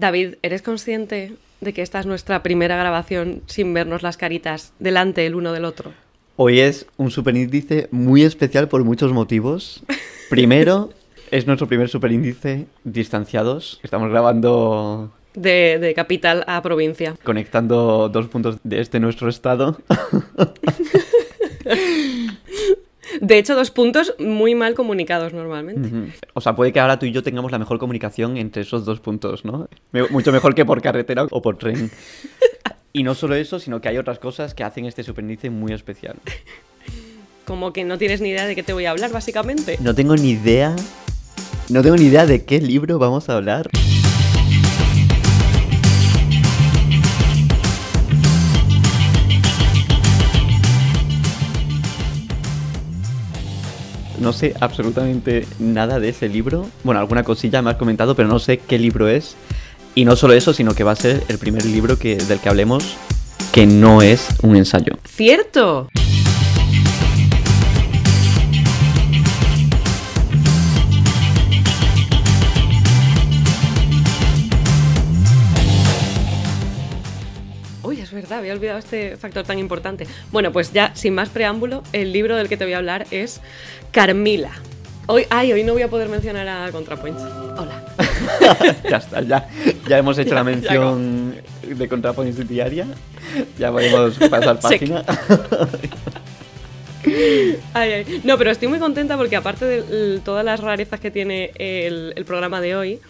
David, ¿eres consciente de que esta es nuestra primera grabación sin vernos las caritas delante el uno del otro? Hoy es un superíndice muy especial por muchos motivos. Primero, es nuestro primer superíndice distanciados. Estamos grabando De, de capital a provincia. conectando dos puntos de este nuestro estado. De hecho, dos puntos muy mal comunicados normalmente. O sea, puede que ahora tú y yo tengamos la mejor comunicación entre esos dos puntos, ¿no? Me- Mucho mejor que por carretera o por tren. Y no solo eso, sino que hay otras cosas que hacen este superíndice muy especial. Como que no tienes ni idea de qué te voy a hablar, básicamente. No tengo ni idea. No tengo ni idea de qué libro vamos a hablar. No sé absolutamente nada de ese libro. Bueno, alguna cosilla me has comentado, pero no sé qué libro es. Y no solo eso, sino que va a ser el primer libro que, del que hablemos que no es un ensayo. ¡Cierto! Verdad, había olvidado este factor tan importante. Bueno, pues ya, sin más preámbulo, el libro del que te voy a hablar es Carmila. Hoy, ay, hoy no voy a poder mencionar a ContraPoints. Hola. ya está, ya, ya hemos hecho Ya, la mención de ContraPoints diaria. Ya podemos pasar página. Ay, ay. No, pero estoy muy contenta porque aparte de todas las rarezas que tiene el, el programa de hoy,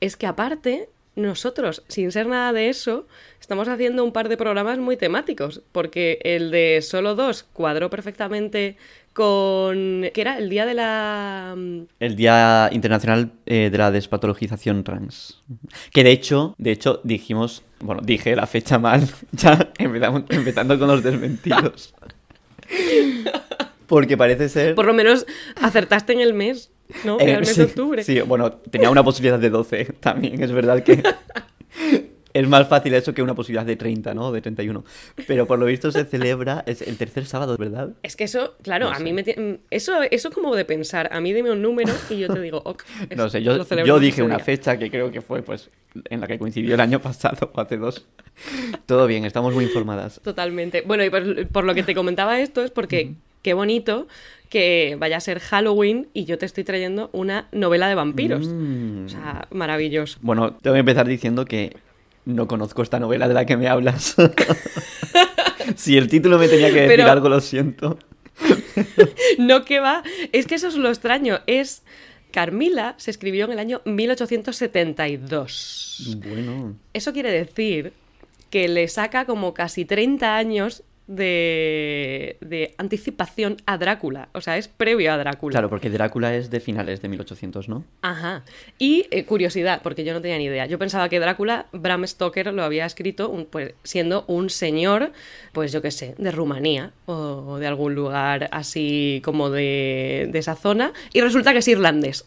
es que aparte nosotros, sin ser nada de eso, estamos haciendo un par de programas muy temáticos, porque el de solo dos cuadró perfectamente con... ¿Qué era? El día de la... mm, El Día Internacional eh, de la Despatologización Trans. Que de hecho, de hecho, dijimos, bueno, dije la fecha mal, ya empezamos, empezando con los desmentidos. Porque parece ser... Por lo menos acertaste en el mes, ¿no? En el mes sí, de octubre. Sí, bueno, tenía una posibilidad de 12 también, es verdad que es más fácil eso que una posibilidad de 30, ¿no? De 31. Pero por lo visto se celebra, es el tercer sábado, ¿verdad? Es que eso, claro, No a sé. mí me... Eso, eso es como de pensar. A mí dime un número y yo te digo, ok. es- No sé, yo, dije una día. fecha que creo que fue pues en la que coincidió el año pasado o hace dos. Todo bien, estamos muy informadas. Totalmente. Bueno, y por, por lo que te comentaba esto es porque qué bonito que vaya a ser Halloween y yo te estoy trayendo una novela de vampiros. Mm. O sea, maravilloso. Bueno, tengo que empezar diciendo que no conozco esta novela de la que me hablas. si el título me tenía que decir Pero- algo, lo siento. No que va, es que eso es lo extraño. Es Carmila se escribió en el año 1872. Bueno. Eso quiere decir que le saca como casi 30 años de, de anticipación a Drácula. O sea, es previo a Drácula. Claro, porque Drácula es de finales de 1800, ¿no? Ajá. Y eh, curiosidad, porque yo no tenía ni idea. Yo pensaba que Drácula, Bram Stoker lo había escrito un- pues, siendo un señor, pues yo qué sé, de Rumanía o, o de algún lugar así como de, de esa zona. Y resulta que es irlandés.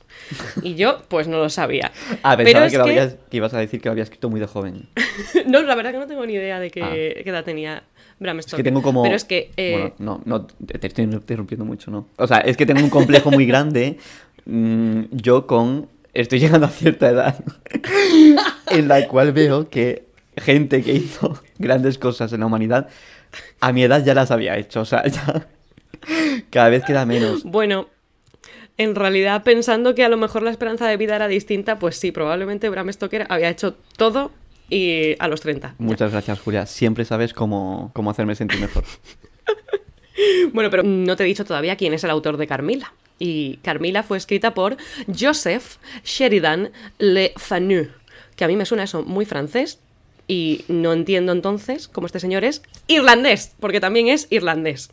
Y yo, pues no lo sabía. Ah, Pero pensaba es que, lo que- habías- que ibas a decir que lo había escrito muy de joven. no, la verdad que no tengo ni idea de qué, Ah. qué edad tenía Bram Es Stoker. que tengo como... Pero es que... eh, Bueno, no, no, te estoy interrumpiendo mucho, ¿no? O sea, es que tengo un complejo muy grande. mm, yo con... Estoy llegando a cierta edad en la cual veo que gente que hizo grandes cosas en la humanidad, a mi edad ya las había hecho. O sea, ya cada vez queda menos. Bueno, en realidad pensando que a lo mejor la esperanza de vida era distinta, pues sí, probablemente Bram Stoker había hecho todo y a los 30. Muchas gracias, Julia. Siempre sabes cómo, cómo hacerme sentir mejor. Bueno, pero no te he dicho todavía quién es el autor de Carmila. Y Carmila fue escrita por Joseph Sheridan Le Fanu, que a mí me suena eso muy francés y no entiendo entonces cómo este señor es irlandés, porque también es irlandés.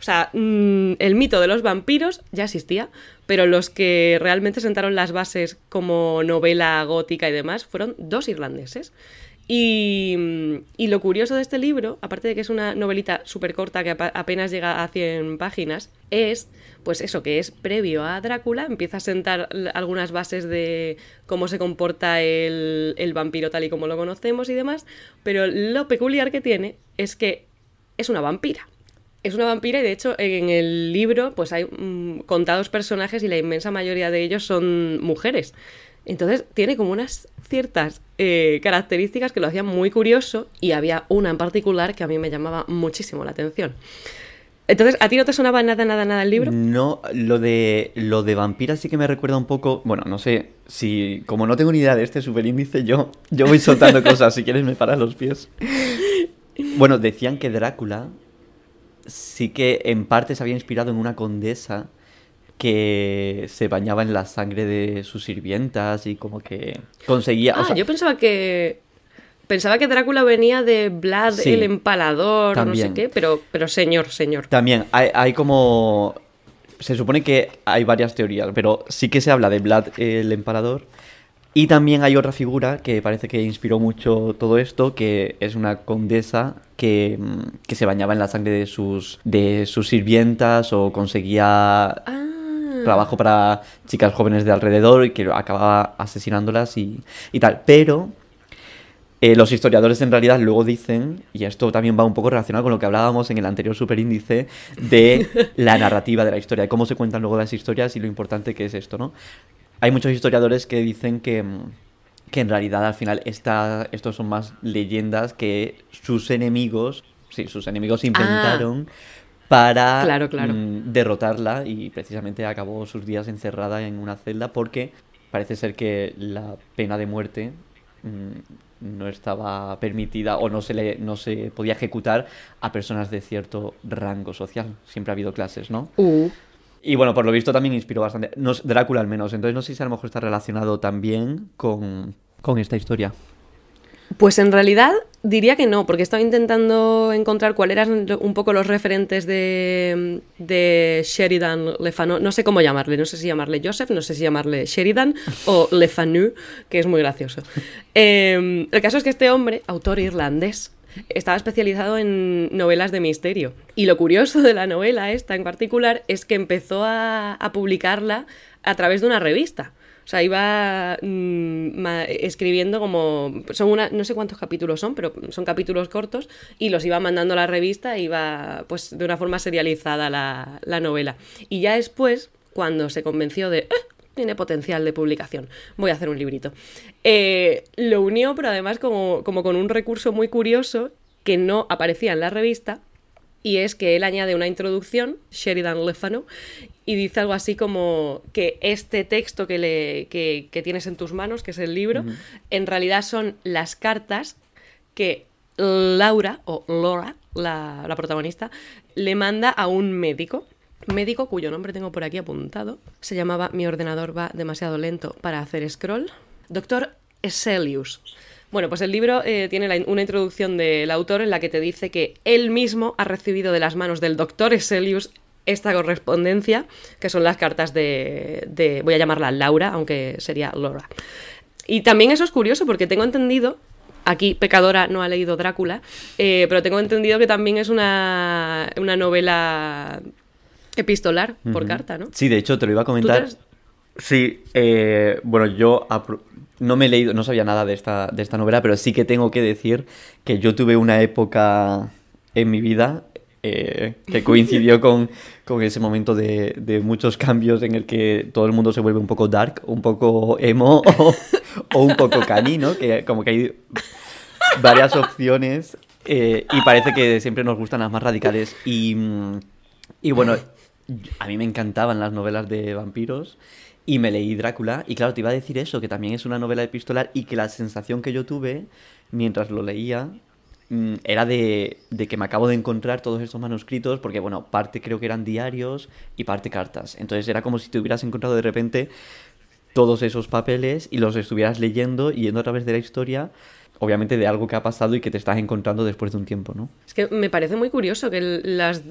O sea, mm, el mito de los vampiros ya existía, pero los que realmente sentaron las bases como novela gótica y demás fueron dos irlandeses. Y, y lo curioso de este libro, aparte de que es una novelita súper corta que apenas llega a 100 páginas, es pues eso, que es previo a Drácula, empieza a sentar algunas bases de cómo se comporta el vampiro tal y como lo conocemos y demás, pero lo peculiar que tiene es que es una vampira. Es una vampira y de hecho en el libro pues hay mm, contados personajes y la inmensa mayoría de ellos son mujeres. Entonces tiene como unas ciertas eh, características que lo hacían muy curioso y había una en particular que a mí me llamaba muchísimo la atención. Entonces, ¿a ti no te sonaba nada, nada, nada el libro? No, lo de, lo de vampira sí que me recuerda un poco. Bueno, no sé si. Como no tengo ni idea de este superíndice, yo, yo voy soltando cosas. Si quieres, me paras los pies. Bueno, decían que Drácula sí que en parte se había inspirado en una condesa que se bañaba en la sangre de sus sirvientas y como que conseguía... Ah, yo pensaba que... Pensaba que Drácula venía de Vlad el empalador, no sé qué, pero, pero señor, señor. También hay, hay como... Se supone que hay varias teorías, pero sí que se habla de Vlad el empalador. Y también hay otra figura que parece que inspiró mucho todo esto, que es una condesa que, que se bañaba en la sangre de sus, de sus sirvientas o conseguía... Ah trabajo para chicas jóvenes de alrededor y que acababa asesinándolas y, tal. Pero eh, los historiadores en realidad luego dicen, y esto también va un poco relacionado con lo que hablábamos en el anterior superíndice, de la narrativa de la historia, de cómo se cuentan luego las historias y lo importante que es esto, ¿no? Hay muchos historiadores que dicen que, que en realidad al final esta, estos son más leyendas que sus enemigos, sí, sus enemigos inventaron. Ah para mm, derrotarla y precisamente acabó sus días encerrada en una celda porque parece ser que la pena de muerte mm, no estaba permitida o no se le no se podía ejecutar a personas de cierto rango social. Siempre ha habido clases, ¿no? Uh. Y bueno, por lo visto también inspiró bastante. Drácula al menos. Entonces no sé si a lo mejor está relacionado también con, con esta historia. Pues en realidad diría que no, porque estaba intentando encontrar cuáles eran un poco los referentes de, Sheridan Lefanu. No sé cómo llamarle, no sé si llamarle Joseph, no sé si llamarle Sheridan o Lefanu, que es muy gracioso. Em, el caso es que este hombre, autor irlandés, estaba especializado en novelas de misterio. Y lo curioso de la novela esta en particular es que empezó a publicarla a través de una revista. O sea, iba mm, escribiendo como. Son una, no sé cuántos capítulos son, pero son capítulos cortos. Y los iba mandando a la revista, iba pues de una forma serializada la, novela. Y ya después, cuando se convenció de. Eh, tiene potencial de publicación. Voy a hacer un librito. Eh, lo unió, pero además como, como con un recurso muy curioso que no aparecía en la revista, y es que él añade una introducción, Sheridan Lefano, y dice algo así como que este texto que, le, que, tienes en tus manos, que es el libro, en realidad son las cartas que Laura, o Laura, la, la protagonista, le manda a un médico médico cuyo nombre tengo por aquí apuntado. Se llamaba Mi ordenador va demasiado lento para hacer scroll. Doctor Eselius. Bueno, pues el libro eh, tiene una introducción del autor en la que te dice que él mismo ha recibido de las manos del doctor Eselius esta correspondencia, que son las cartas de, voy a llamarla Laura, aunque sería Laura. Y también eso es curioso porque tengo entendido, aquí Pecadora no ha leído Drácula, eh, pero tengo entendido que también es una, una novela epistolar por carta, ¿no? Sí, de hecho te lo iba a comentar. Sí, eh, bueno, yo no me he leído, no sabía nada de esta, de esta novela, pero sí que tengo que decir que yo tuve una época en mi vida eh, que coincidió con, ese momento de, muchos cambios en el que todo el mundo se vuelve un poco dark, un poco emo o, un poco canino, Que como que hay varias opciones eh, y parece que siempre nos gustan las más radicales. Y, y bueno, a mí me encantaban las novelas de vampiros. Y me leí Drácula, y claro, te iba a decir eso, que también es una novela epistolar y que la sensación que yo tuve mientras lo leía Mm, era de, que me acabo de encontrar todos estos manuscritos, porque bueno, parte creo que eran diarios y parte cartas. Entonces era como si te hubieras encontrado de repente todos esos papeles y los estuvieras leyendo y yendo a través de la historia obviamente de algo que ha pasado y que te estás encontrando después de un tiempo, ¿no? Es que me parece muy curioso que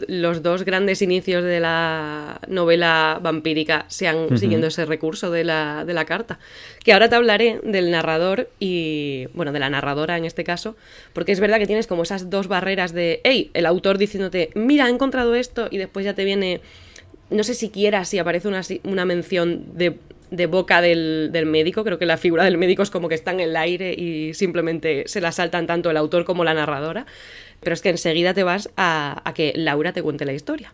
los dos grandes inicios de la novela vampírica sean siguiendo ese recurso de la, de la carta. Que ahora te hablaré del narrador y, bueno, de la narradora en este caso, porque es verdad que tienes como esas dos barreras de, hey, el autor diciéndote, mira, he encontrado esto, y después ya te viene, no sé siquiera si aparece una, una mención de de boca del, médico. Creo que la figura del médico es como que está en el aire y simplemente se la saltan tanto el autor como la narradora. Pero es que enseguida te vas a, que Laura te cuente la historia.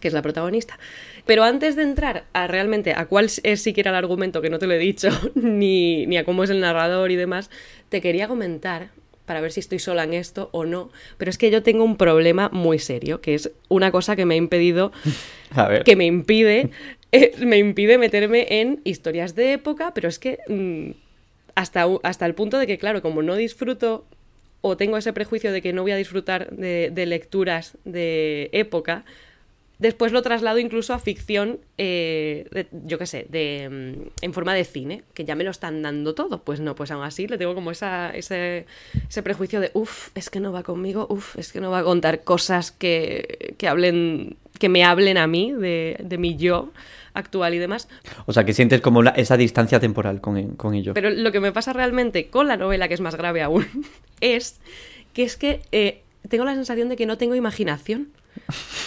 que es la protagonista. Pero antes de entrar a realmente a cuál es siquiera el argumento, que no te lo he dicho, ni, ni a cómo es el narrador y demás, te quería comentar para ver si estoy sola en esto o no, pero es que yo tengo un problema muy serio, que es una cosa que me ha impedido, A ver. que me impide, me impide meterme en historias de época, pero es que mm, hasta, hasta el punto de que, claro, como no disfruto o tengo ese prejuicio de que no voy a disfrutar de, lecturas de época, después lo traslado incluso a ficción, eh, yo qué sé, de, mm, en forma de cine, que ya me lo están dando todo. Pues no, pues aún así le tengo como esa, ese, ese prejuicio de, uff, es que no va conmigo, uff, es que no va a contar cosas que, que hablen, que me hablen a mí, de, de mi yo actual y demás. O sea, que sientes como la- esa distancia temporal con, con ello. Pero lo que me pasa realmente con la novela, que es más grave aún, es que es que eh, tengo la sensación de que no tengo imaginación.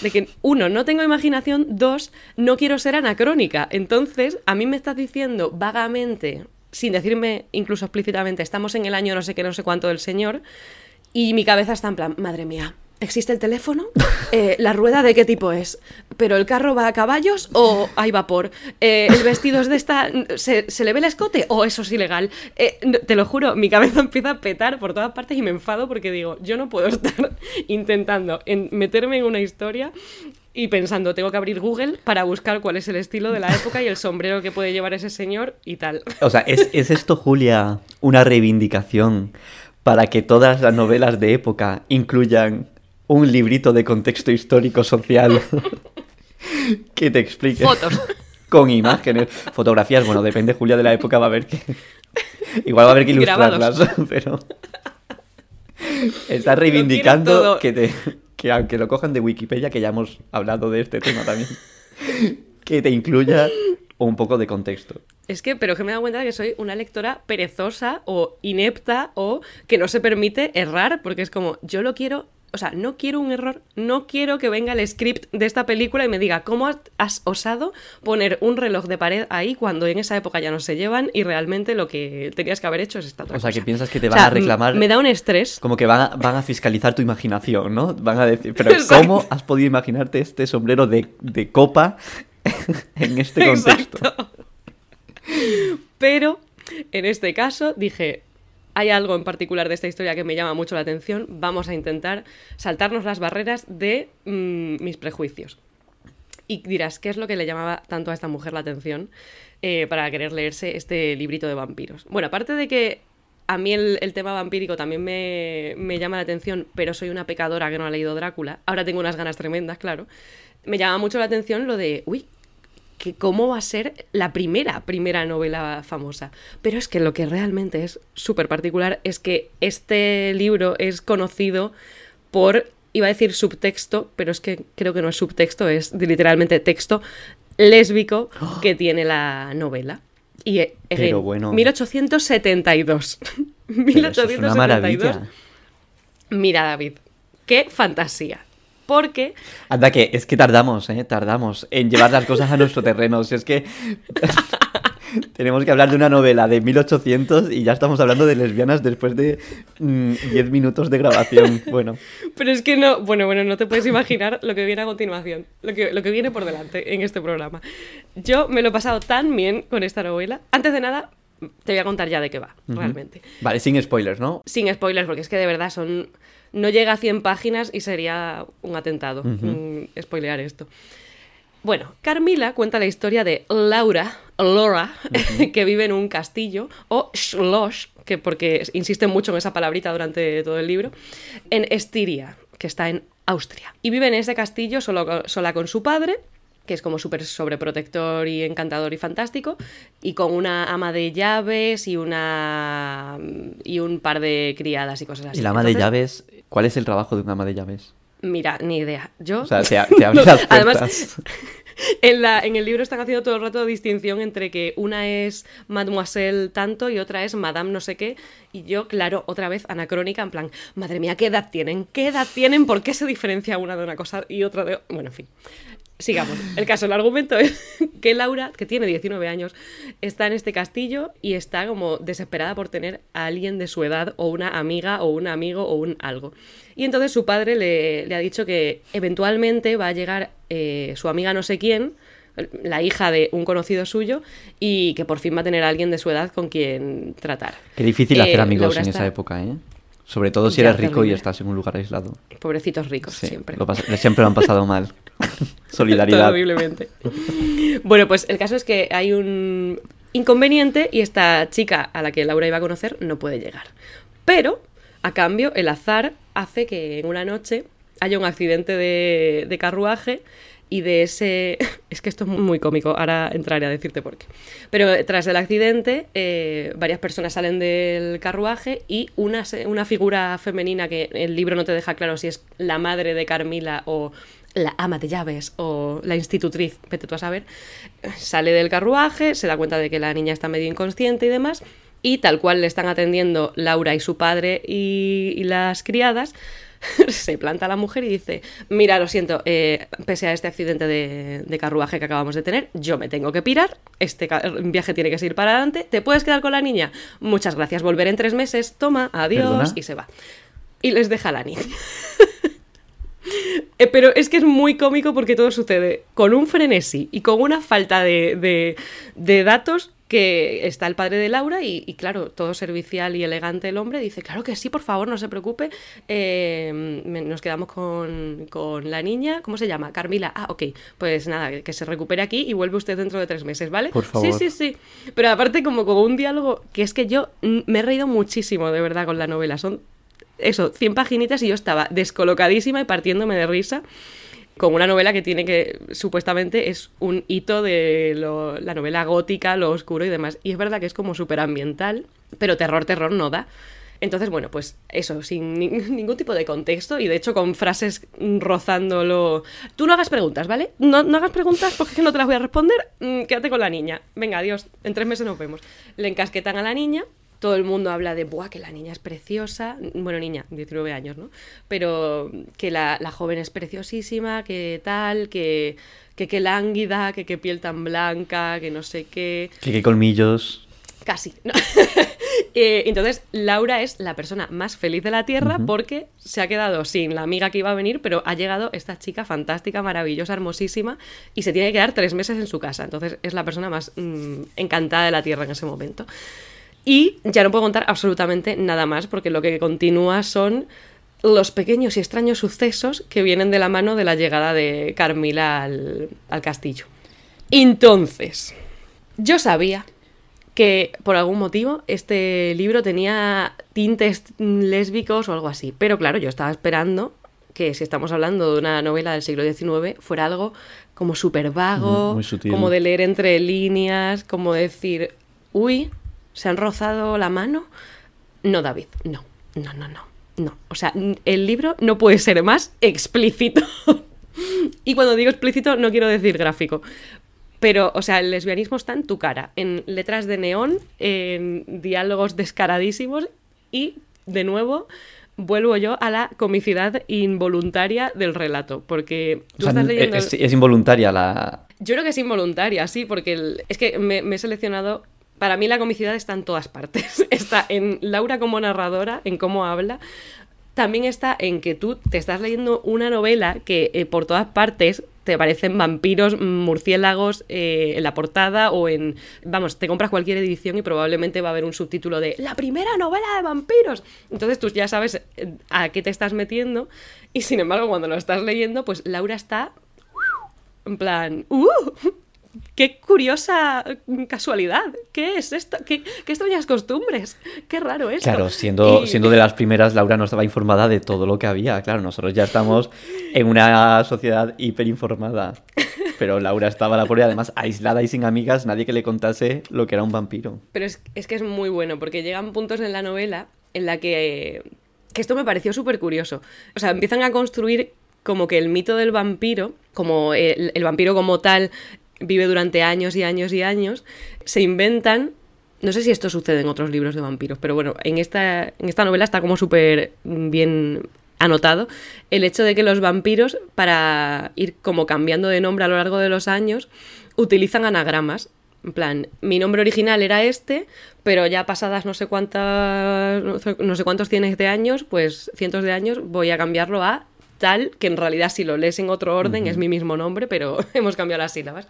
De que, uno, no tengo imaginación, dos, no quiero ser anacrónica. Entonces, a mí me estás diciendo vagamente, sin decirme incluso explícitamente, estamos en el año no sé qué, no sé cuánto del Señor, y mi cabeza está en plan, madre mía, ¿existe el teléfono? Eh, ¿La rueda de qué tipo es? ¿Pero el carro va a caballos o hay vapor? Eh, ¿El vestido es de esta... ¿Se, le ve el escote o eso es ilegal? Eh, te lo juro, mi cabeza empieza a petar por todas partes y me enfado porque digo, yo no puedo estar intentando en meterme en una historia y pensando, tengo que abrir Google para buscar cuál es el estilo de la época y el sombrero que puede llevar ese señor y tal. O sea, ¿es, es esto, Julia, una reivindicación para que todas las novelas de época incluyan un librito de contexto histórico social que te explique? Fotos. Con imágenes, fotografías, bueno, depende, Julia, de la época, va a haber que... Igual va a haber que ilustrarlas, Grabados. pero... Estás reivindicando que, te, que aunque lo cojan de Wikipedia, que ya hemos hablado de este tema también, que te incluya un poco de contexto. Es que, pero que me he dado cuenta de que soy una lectora perezosa o inepta o que no se permite errar, porque es como, yo lo quiero, o sea, no quiero un error, no quiero que venga el script de esta película y me diga, ¿cómo has, has osado poner un reloj de pared ahí cuando en esa época ya no se llevan y realmente lo que tenías que haber hecho es esta otra O sea, que piensas que te O van sea, a reclamar... Me da un estrés. Como que van a, van a fiscalizar tu imaginación, ¿no? Van a decir, pero Exacto. ¿cómo has podido imaginarte este sombrero de, de copa en este contexto? Exacto. Pero en este caso dije, hay algo en particular de esta historia que me llama mucho la atención, vamos a intentar saltarnos las barreras de mm, mis prejuicios. Y dirás, ¿qué es lo que le llamaba tanto a esta mujer la atención eh, para querer leerse este librito de vampiros? Bueno, aparte de que a mí el, el tema vampírico también me, me llama la atención, pero soy una pecadora que no ha leído Drácula, ahora tengo unas ganas tremendas, claro, me llama mucho la atención lo de, uy, que cómo va a ser la primera, primera novela famosa. Pero es que lo que realmente es súper particular es que este libro es conocido por, iba a decir subtexto, pero es que creo que no es subtexto, es literalmente texto lésbico que tiene la novela. Y eh, Pero bueno. 1872. Pero eso 1872. es una maravilla. Mira, David, qué fantasía. Porque Anda, que es que tardamos, ¿eh? Tardamos en llevar las cosas a nuestro terreno. Si es que tenemos que hablar de una novela de 1800 y ya estamos hablando de lesbianas después de mm, 10 minutos de grabación. Bueno, Pero es que no, bueno, bueno, no te puedes imaginar lo que viene a continuación, lo que, lo que viene por delante en este programa. Yo me lo he pasado tan bien con esta novela. Antes de nada, te voy a contar ya de qué va, realmente. vale, sin spoilers, ¿no? Sin spoilers, porque es que de verdad son. No llega a 100 páginas y sería un atentado mm, spoilear esto. Bueno, Carmila cuenta la historia de Laura, Laura, que vive en un castillo, o Schloss, que porque insisten mucho en esa palabrita durante todo el libro, en Estiria, que está en Austria. Y vive en ese castillo solo, sola con su padre, que es como súper sobreprotector y encantador y fantástico, y con una ama de llaves y una y un par de criadas y cosas así. Y la ama de llaves, ¿cuál es el trabajo de una ama de llaves? Mira, ni idea. Yo O sea, te, te abre las Además, en, la, en el libro están haciendo todo el rato distinción entre que una es Mademoiselle tanto y otra es Madame no sé qué. Y yo, claro, otra vez anacrónica, en plan, madre mía, ¿qué edad tienen? ¿Qué edad tienen? ¿Por qué se diferencia una de una cosa y otra de... Bueno, en fin. Sigamos. El caso, el argumento es que Laura, que tiene 19 años, está en este castillo y está como desesperada por tener a alguien de su edad o una amiga o un amigo o un algo. Y entonces su padre le, le ha dicho que eventualmente va a llegar eh, su amiga no sé quién, la hija de un conocido suyo, y que por fin va a tener a alguien de su edad con quien tratar. Qué difícil Eh, hacer amigos Laura en está- esa época, ¿eh? Sobre todo si Ya, eres rico y estás en un lugar aislado. Pobrecitos ricos, Sí, siempre. lo siempre lo han pasado mal. Solidaridad. Terriblemente. Bueno, pues el caso es que hay un inconveniente y esta chica a la que Laura iba a conocer no puede llegar. Pero, a cambio, el azar hace que en una noche haya un accidente de, de carruaje y de ese... Es que esto es muy cómico, ahora entraré a decirte por qué. Pero eh, tras el accidente, eh, varias personas salen del carruaje y una, una figura femenina que el libro no te deja claro si es la madre de Carmila o la ama de llaves o la institutriz, vete tú a saber, sale del carruaje, se da cuenta de que la niña está medio inconsciente y demás, y tal cual le están atendiendo Laura y su padre y las criadas, se planta la mujer y dice, mira, lo siento, eh, pese a este accidente de, de carruaje que acabamos de tener, yo me tengo que pirar, este viaje tiene que seguir para adelante, ¿te puedes quedar con la niña? Muchas gracias, volveré en tres meses, toma, adiós, ¿Perdona? y se va. Y les deja a la niña. Eh, pero es que es muy cómico porque todo sucede con un frenesí y con una falta de, de- de datos que está el padre de Laura y, y, claro, todo servicial y elegante el hombre dice, claro que sí, por favor, no se preocupe, eh, nos quedamos con, con la niña, ¿cómo se llama? Carmila, ah, ok, pues nada, que- se recupere aquí y vuelve usted dentro de tres meses, ¿vale? Por favor. Sí, sí, sí, pero aparte como con un diálogo que es que yo me he reído muchísimo de verdad con la novela, son eso, 100 paginitas y yo estaba descolocadísima y partiéndome de risa con una novela que tiene que, supuestamente, es un hito de lo- la novela gótica, lo oscuro y demás. Y es verdad que es como súper ambiental, pero terror, terror no da. Entonces, bueno, pues eso, sin ni- ningún tipo de contexto y de hecho con frases rozándolo. Tú no hagas preguntas, ¿vale? No, no hagas preguntas porque es que no te las voy a responder. Mm, quédate con la niña. Venga, adiós. En tres meses nos vemos. Le encasquetan a la niña. Todo el mundo habla de, buah, que la niña es preciosa. Bueno, niña, 19 años, ¿no? Pero que la, la joven es preciosísima, que tal, que que qué lánguida, que qué piel tan blanca, que no sé qué. Que qué colmillos. Casi. ¿no? Eh, entonces, Laura es la persona más feliz de la Tierra porque se ha quedado sin la amiga que iba a venir, pero ha llegado esta chica fantástica, maravillosa, hermosísima, y se tiene que quedar tres meses en su casa. Entonces, es la persona más mm, encantada de la Tierra en ese momento. Y ya no puedo contar absolutamente nada más porque lo que continúa son los pequeños y extraños sucesos que vienen de la mano de la llegada de Carmila al, al castillo. Entonces, yo sabía que por algún motivo este libro tenía tintes lésbicos o algo así. Pero claro, yo estaba esperando que si estamos hablando de una novela del siglo XIX fuera algo como súper vago, como de leer entre líneas, como decir, uy, ¿se han rozado la mano? No, David, no, no, no, no, no. O sea, el libro no puede ser más explícito. y cuando digo explícito no quiero decir gráfico. Pero, o sea, el lesbianismo está en tu cara, en letras de neón, en diálogos descaradísimos y, de nuevo, vuelvo yo a la comicidad involuntaria del relato, porque O tú sea, estás leyendo... es, es involuntaria la... Yo creo que es involuntaria, sí, porque el- es que me, me he seleccionado. Para mí la comicidad está en todas partes. Está en Laura como narradora, en cómo habla. También está en que tú te estás leyendo una novela que eh, por todas partes te parecen vampiros, murciélagos eh, en la portada o en... Vamos, te compras cualquier edición y probablemente va a haber un subtítulo de La primera novela de vampiros. Entonces tú ya sabes eh, a qué te estás metiendo y sin embargo cuando lo estás leyendo, pues Laura está en plan, ¡uh! ¡Qué curiosa casualidad! ¿Qué es esto? ¿Qué, qué extrañas costumbres? ¡Qué raro esto! Claro, siendo, Y- siendo de las primeras, Laura no estaba informada de todo lo que había. Claro, nosotros ya estamos en una sociedad hiperinformada. Pero Laura estaba la pobre, además aislada y sin amigas, nadie que le contase lo que era un vampiro. Pero es, es que es muy bueno, porque llegan puntos en la novela en la que, que esto me pareció súper curioso. O sea, empiezan a construir como que el mito del vampiro, como el, el vampiro como tal vive durante años y años y años, se inventan... No sé si esto sucede en otros libros de vampiros, pero bueno, en esta, en esta novela está como súper bien anotado el hecho de que los vampiros, para ir como cambiando de nombre a lo largo de los años, utilizan anagramas. En plan, mi nombre original era este, pero ya pasadas no sé cuántas, no sé cuántos tienes de años, pues cientos de años, voy a cambiarlo a tal, que en realidad si lo lees en otro orden es mi mismo nombre, pero hemos cambiado las sílabas.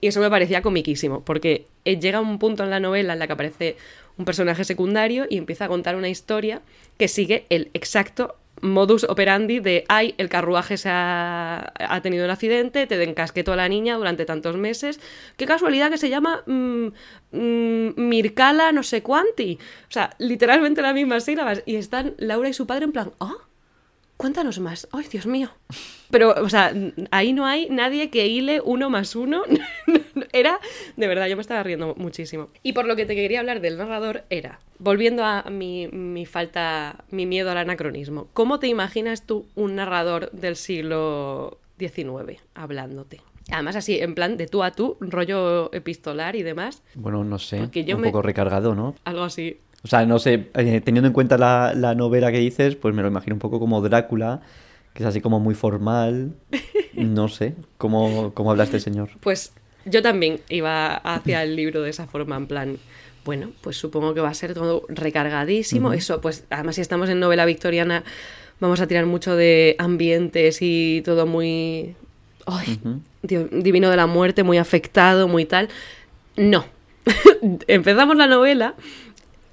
Y eso me parecía comiquísimo, porque llega un punto en la novela en la que aparece un personaje secundario y empieza a contar una historia que sigue el exacto modus operandi de, ay, el carruaje se ha, tenido un accidente, te encasquetó a la niña durante tantos meses. Qué casualidad que se llama mm, mm, Mircala no sé cuánti. O sea, literalmente las mismas sílabas. Y están Laura y su padre en plan, ah, cuéntanos más. Ay, Dios mío. Pero, o sea, ahí no hay nadie que hile uno más uno. era, de verdad, yo me estaba riendo muchísimo. Y por lo que te quería hablar del narrador era, volviendo a mi, mi falta, mi miedo al anacronismo, ¿cómo te imaginas tú un narrador del siglo XIX hablándote? Además, así, en plan de tú a tú, rollo epistolar y demás. Bueno, no sé. un poco recargado, ¿no? Algo así. O sea, no sé, eh, teniendo en cuenta la, la, novela que dices, pues me lo imagino un poco como Drácula, que es así como muy formal. No sé, ¿cómo, cómo habla este señor? Pues yo también iba hacia el libro de esa forma, en plan, bueno, pues supongo que va a ser todo recargadísimo. Eso, pues además si estamos en novela victoriana, vamos a tirar mucho de ambientes y todo muy... Ay, divino de la muerte, muy afectado, muy tal. No. Empezamos la novela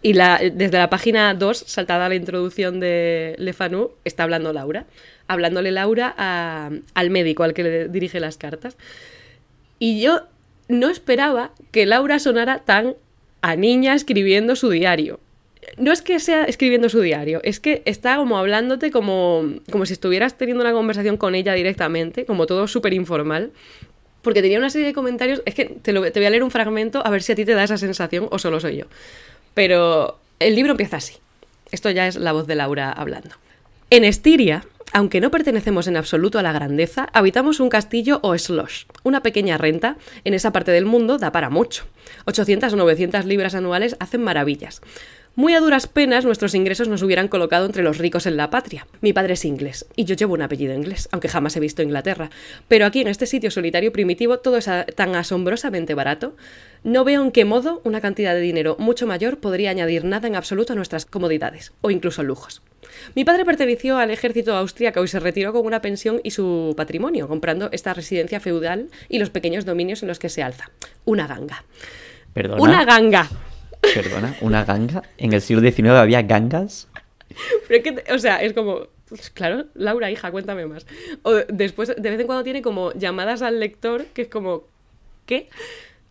y la, desde la página 2, saltada la introducción de Le Fanu, está hablando Laura. Hablándole Laura al médico al que le dirige las cartas. Y yo no esperaba que Laura sonara tan a niña escribiendo su diario. No es que sea escribiendo su diario, es que está como hablándote como, como si estuvieras teniendo una conversación con ella directamente, como todo súper informal. Porque tenía una serie de comentarios, es que te, lo, te voy a leer un fragmento a ver si a ti te da esa sensación o solo soy yo. Pero el libro empieza así. Esto ya es la voz de Laura hablando. En Estiria, aunque no pertenecemos en absoluto a la grandeza, habitamos un castillo o slosh. Una pequeña renta en esa parte del mundo da para mucho. 800 o 900 libras anuales hacen maravillas. Muy a duras penas nuestros ingresos nos hubieran colocado entre los ricos en la patria. Mi padre es inglés y yo llevo un apellido inglés, aunque jamás he visto Inglaterra. Pero aquí en este sitio solitario primitivo todo es tan asombrosamente barato. No veo en qué modo una cantidad de dinero mucho mayor podría añadir nada en absoluto a nuestras comodidades o incluso lujos. Mi padre perteneció al ejército austríaco y se retiró con una pensión y su patrimonio, comprando esta residencia feudal y los pequeños dominios en los que se alza. Una ganga. ¿Perdona? Una ganga. Perdona, ¿una ganga? ¿En el siglo XIX había gangas? Pero es que, o sea, es como, pues claro, Laura, hija, cuéntame más. O después, de vez en cuando tiene como llamadas al lector que es como, ¿qué?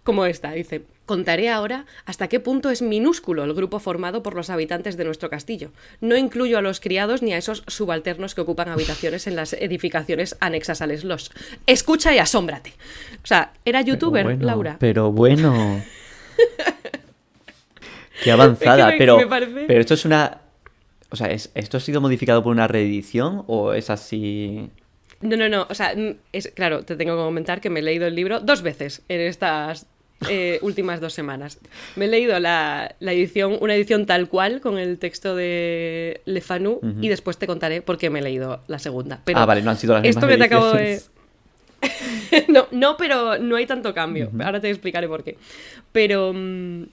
Como esta, dice, contaré ahora hasta qué punto es minúsculo el grupo formado por los habitantes de nuestro castillo. No incluyo a los criados ni a esos subalternos que ocupan habitaciones en las edificaciones anexas al slosh. Escucha y asómbrate. O sea, era youtuber, Laura. Pero bueno. Qué avanzada, pero, pero esto es una... O sea, ¿esto ha sido modificado por una reedición o es así...? No, no, no. O sea, es, claro, te tengo que comentar que me he leído el libro dos veces en estas eh, últimas dos semanas. Me he leído la, edición, una edición tal cual con el texto de Le Fanu y después te contaré por qué me he leído la segunda. ah, vale, no han sido las mismas Esto que te acabo de... no, no, pero no hay tanto cambio. Ahora te explicaré por qué. Pero... Mm,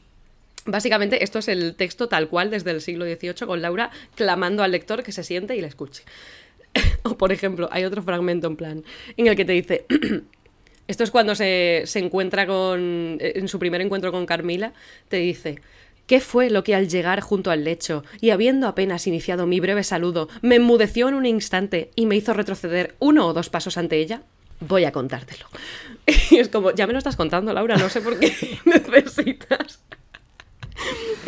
Básicamente, esto es el texto tal cual desde el siglo XVIII, con Laura clamando al lector que se siente y le escuche. o, por ejemplo, hay otro fragmento en plan en el que te dice. esto es cuando se, se encuentra con. En su primer encuentro con Carmila, te dice. ¿Qué fue lo que al llegar junto al lecho y habiendo apenas iniciado mi breve saludo me enmudeció en un instante y me hizo retroceder uno o dos pasos ante ella? Voy a contártelo. Y es como, ya me lo estás contando, Laura, no sé por qué necesitas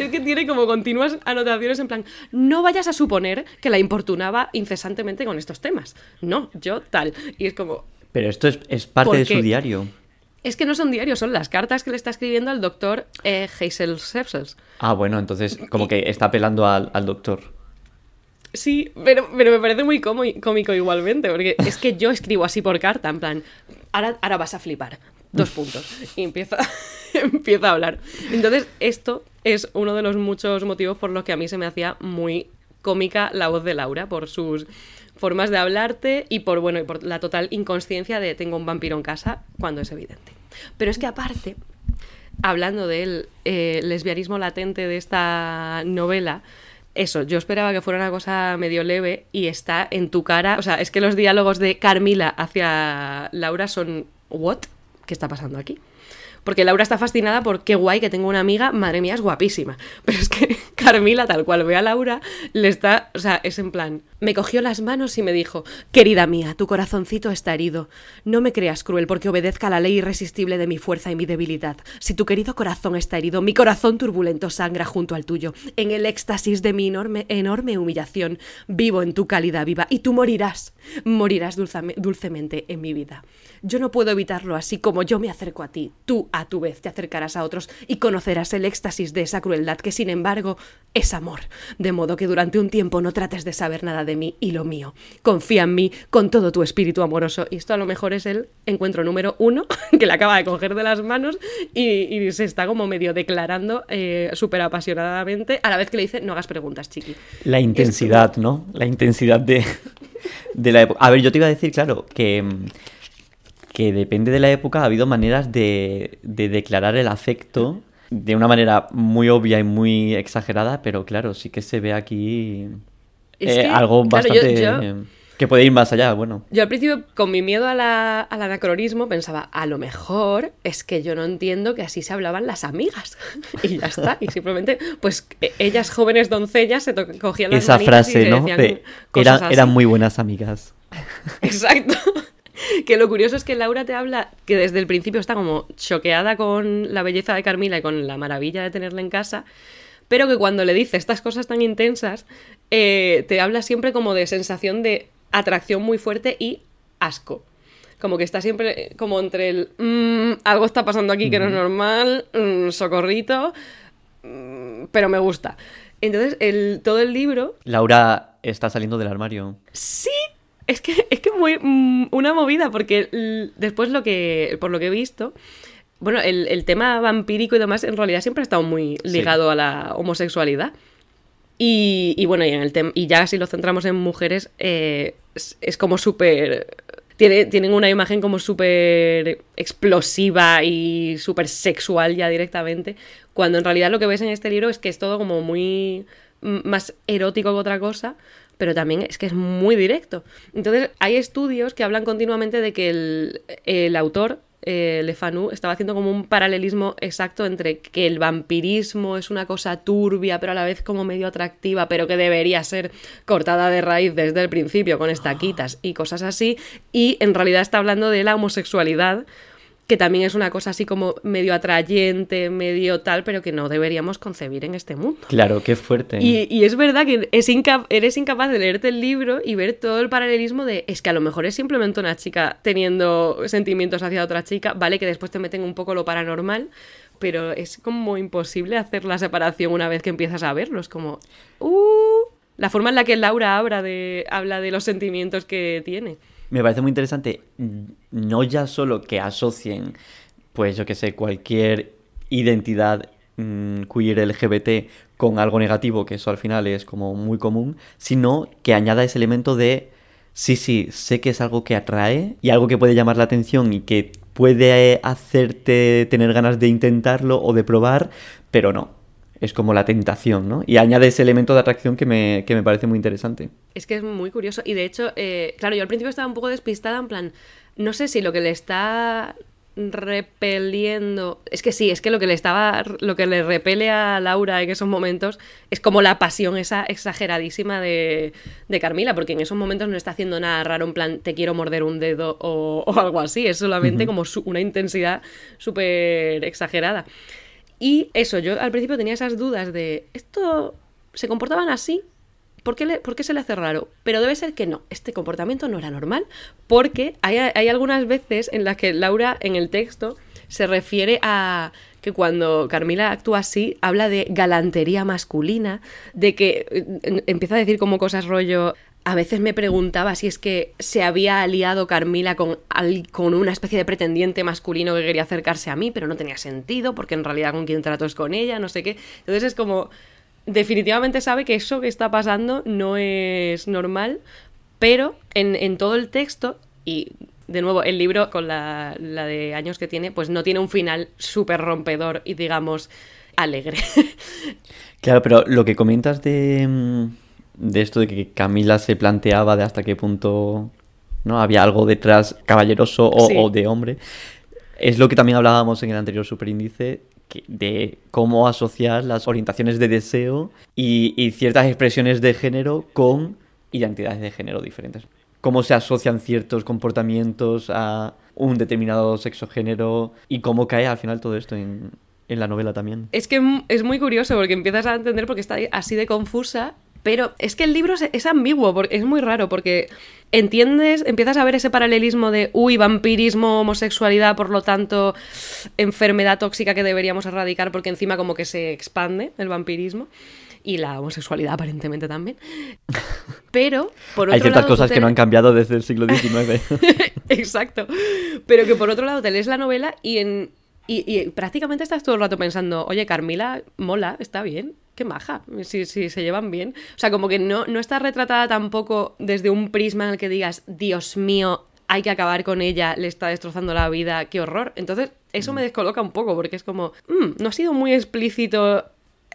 es que tiene como continuas anotaciones en plan, no vayas a suponer que la importunaba incesantemente con estos temas. No, yo tal. Y es como... Pero esto es, parte de su diario. Es que no son diarios, son las cartas que le está escribiendo al doctor eh, Hazel Sepsels. Ah, bueno, entonces como que está apelando al, doctor. Sí, pero, pero me parece muy cómico igualmente, porque es que yo escribo así por carta, en plan, ahora, ahora vas a flipar, dos puntos. Y empieza, empieza a hablar. Entonces, esto es uno de los muchos motivos por los que a mí se me hacía muy cómica la voz de Laura, por sus formas de hablarte y por, bueno, y por la total inconsciencia de tengo un vampiro en casa cuando es evidente. Pero es que aparte, hablando del eh, lesbianismo latente de esta novela, eso, yo esperaba que fuera una cosa medio leve y está en tu cara. O sea, es que los diálogos de Carmila hacia Laura son. ¿What? ¿Qué está pasando aquí? Porque Laura está fascinada por qué guay que tengo una amiga, madre mía, es guapísima. Pero es que Carmila, tal cual ve a Laura, le está, o sea, es en plan, me cogió las manos y me dijo, querida mía, tu corazoncito está herido. No me creas cruel porque obedezca la ley irresistible de mi fuerza y mi debilidad. Si tu querido corazón está herido, mi corazón turbulento sangra junto al tuyo. En el éxtasis de mi enorme, enorme humillación, vivo en tu calidad viva y tú morirás, morirás dulcemente en mi vida. Yo no puedo evitarlo así como yo me acerco a ti, tú a tu vez te acercarás a otros y conocerás el éxtasis de esa crueldad que sin embargo es amor, de modo que durante un tiempo no trates de saber nada de mí y lo mío. Confía en mí con todo tu espíritu amoroso. Y esto a lo mejor es el encuentro número uno que le acaba de coger de las manos y, se está como medio declarando eh, súper apasionadamente a la vez que le dice no hagas preguntas, chiqui. La intensidad, ¿no? La intensidad de, de la época. A ver, yo te iba a decir, claro, que que depende de la época ha habido maneras de, declarar el afecto de una manera muy obvia y muy exagerada, pero claro, sí que se ve aquí eh, algo bastante... que puede ir más allá, bueno. Yo al principio, con mi miedo al anacronismo, pensaba, a lo mejor es que yo no entiendo que así se hablaban las amigas. y ya está. Y simplemente, pues e, ellas jóvenes doncellas se cogían las Esa frase, ¿no? eran muy buenas amigas. Exacto. que lo curioso es que Laura te habla que desde el principio está como choqueada con la belleza de Carmila y con la maravilla de tenerla en casa, pero que cuando le dice estas cosas tan intensas, eh, te habla siempre como de sensación de atracción muy fuerte y asco. Como que está siempre eh, como entre el mm, algo está pasando aquí que no es normal, mm, socorrito, mm, pero me gusta. Entonces, el, todo el libro. Laura está saliendo del armario. Sí, es que es que muy mm, una movida, porque después lo que, por lo que he visto, bueno, el, tema vampírico y demás en realidad siempre ha estado muy ligado a la homosexualidad. Y, bueno, y, en el y ya si lo centramos en mujeres, eh, es, como súper... Tiene, tienen una imagen como súper explosiva y súper sexual ya directamente, cuando en realidad lo que ves en este libro es que es todo como muy más erótico que otra cosa, pero también es que es muy directo. Entonces, hay estudios que hablan continuamente de que el, autor, eh, estaba haciendo como un paralelismo exacto entre que el vampirismo es una cosa turbia, pero a la vez como medio atractiva, pero que debería ser cortada de raíz desde el principio con estaquitas y cosas así, y en realidad está hablando de la homosexualidad que también es una cosa así como medio atrayente, medio tal, pero que no deberíamos concebir en este mundo. Claro, qué fuerte. Y, es verdad que es eres incapaz de leerte el libro y ver todo el paralelismo de es que a lo mejor es simplemente una chica teniendo sentimientos hacia otra chica, vale que después te meten un poco lo paranormal, pero es como imposible hacer la separación una vez que empiezas a verlo. Es como, uh, la forma en la que Laura habla de, habla de los sentimientos que tiene me parece muy interesante no ya solo que asocien, pues yo que sé, cualquier identidad mm, queer LGBT con algo negativo, que eso al final es como muy común, sino que añada ese elemento de, sí, sí, sé que es algo que atrae y algo que puede llamar la atención y que puede hacerte tener ganas de intentarlo o de probar, pero no, es como la tentación, ¿no? Y añade ese elemento de atracción que me, que me parece muy interesante. Es que es muy curioso. Y de hecho, eh, claro, yo al principio estaba un poco despistada, en plan, no sé si lo que le está repeliendo. Es que sí, es que lo que le estaba. Lo que le repele a Laura en esos momentos es como la pasión esa exageradísima de, de Carmila, porque en esos momentos no está haciendo nada raro, en plan, te quiero morder un dedo o, algo así. Es solamente como una intensidad súper exagerada. Y eso, yo al principio tenía esas dudas de, ¿esto se comportaban así? ¿Por qué, le, ¿Por qué, se le hace raro? Pero debe ser que no, este comportamiento no era normal, porque hay, hay, algunas veces en las que Laura en el texto se refiere a que cuando Carmila actúa así, habla de galantería masculina, de que eh, empieza a decir como cosas rollo, a veces me preguntaba si es que se había aliado Carmila con, con una especie de pretendiente masculino que quería acercarse a mí, pero no tenía sentido, porque en realidad con quien trato es con ella, no sé qué. Entonces es como, definitivamente sabe que eso que está pasando no es normal, Pero en, en todo el texto, y de nuevo, el libro, con la, la de años que tiene, pues no tiene un final súper rompedor y digamos alegre. Claro, pero lo que comentas de, mm, de esto de que Camila se planteaba de hasta qué punto no había algo detrás caballeroso o, Sí. o de hombre, es lo que también hablábamos en el anterior superíndice que- de cómo asociar las orientaciones de deseo y, y ciertas expresiones de género con identidades de género diferentes. Cómo se asocian ciertos comportamientos a un determinado sexo género y cómo cae al final todo esto en, en la novela también. Es que es muy curioso porque empiezas a entender porque está así de confusa, pero es que el libro es, es ambiguo, porque es muy raro porque entiendes, empiezas a ver ese paralelismo de, uy, vampirismo, homosexualidad, por lo tanto, enfermedad tóxica que deberíamos erradicar porque encima como que se expande el vampirismo. Y la homosexualidad aparentemente también. Pero, por otro Hay ciertas lado, cosas te- que no han cambiado desde el siglo XIX. Exacto. Pero que por otro lado te lees la novela y en. Y, y prácticamente estás todo el rato pensando, oye, Carmila mola, está bien, qué maja, si, si se llevan bien. O sea, como que no, no está retratada tampoco desde un prisma en el que digas, Dios mío, hay que acabar con ella, le está destrozando la vida, qué horror. Entonces, eso me descoloca un poco, porque es como, "Mm, no ha sido muy explícito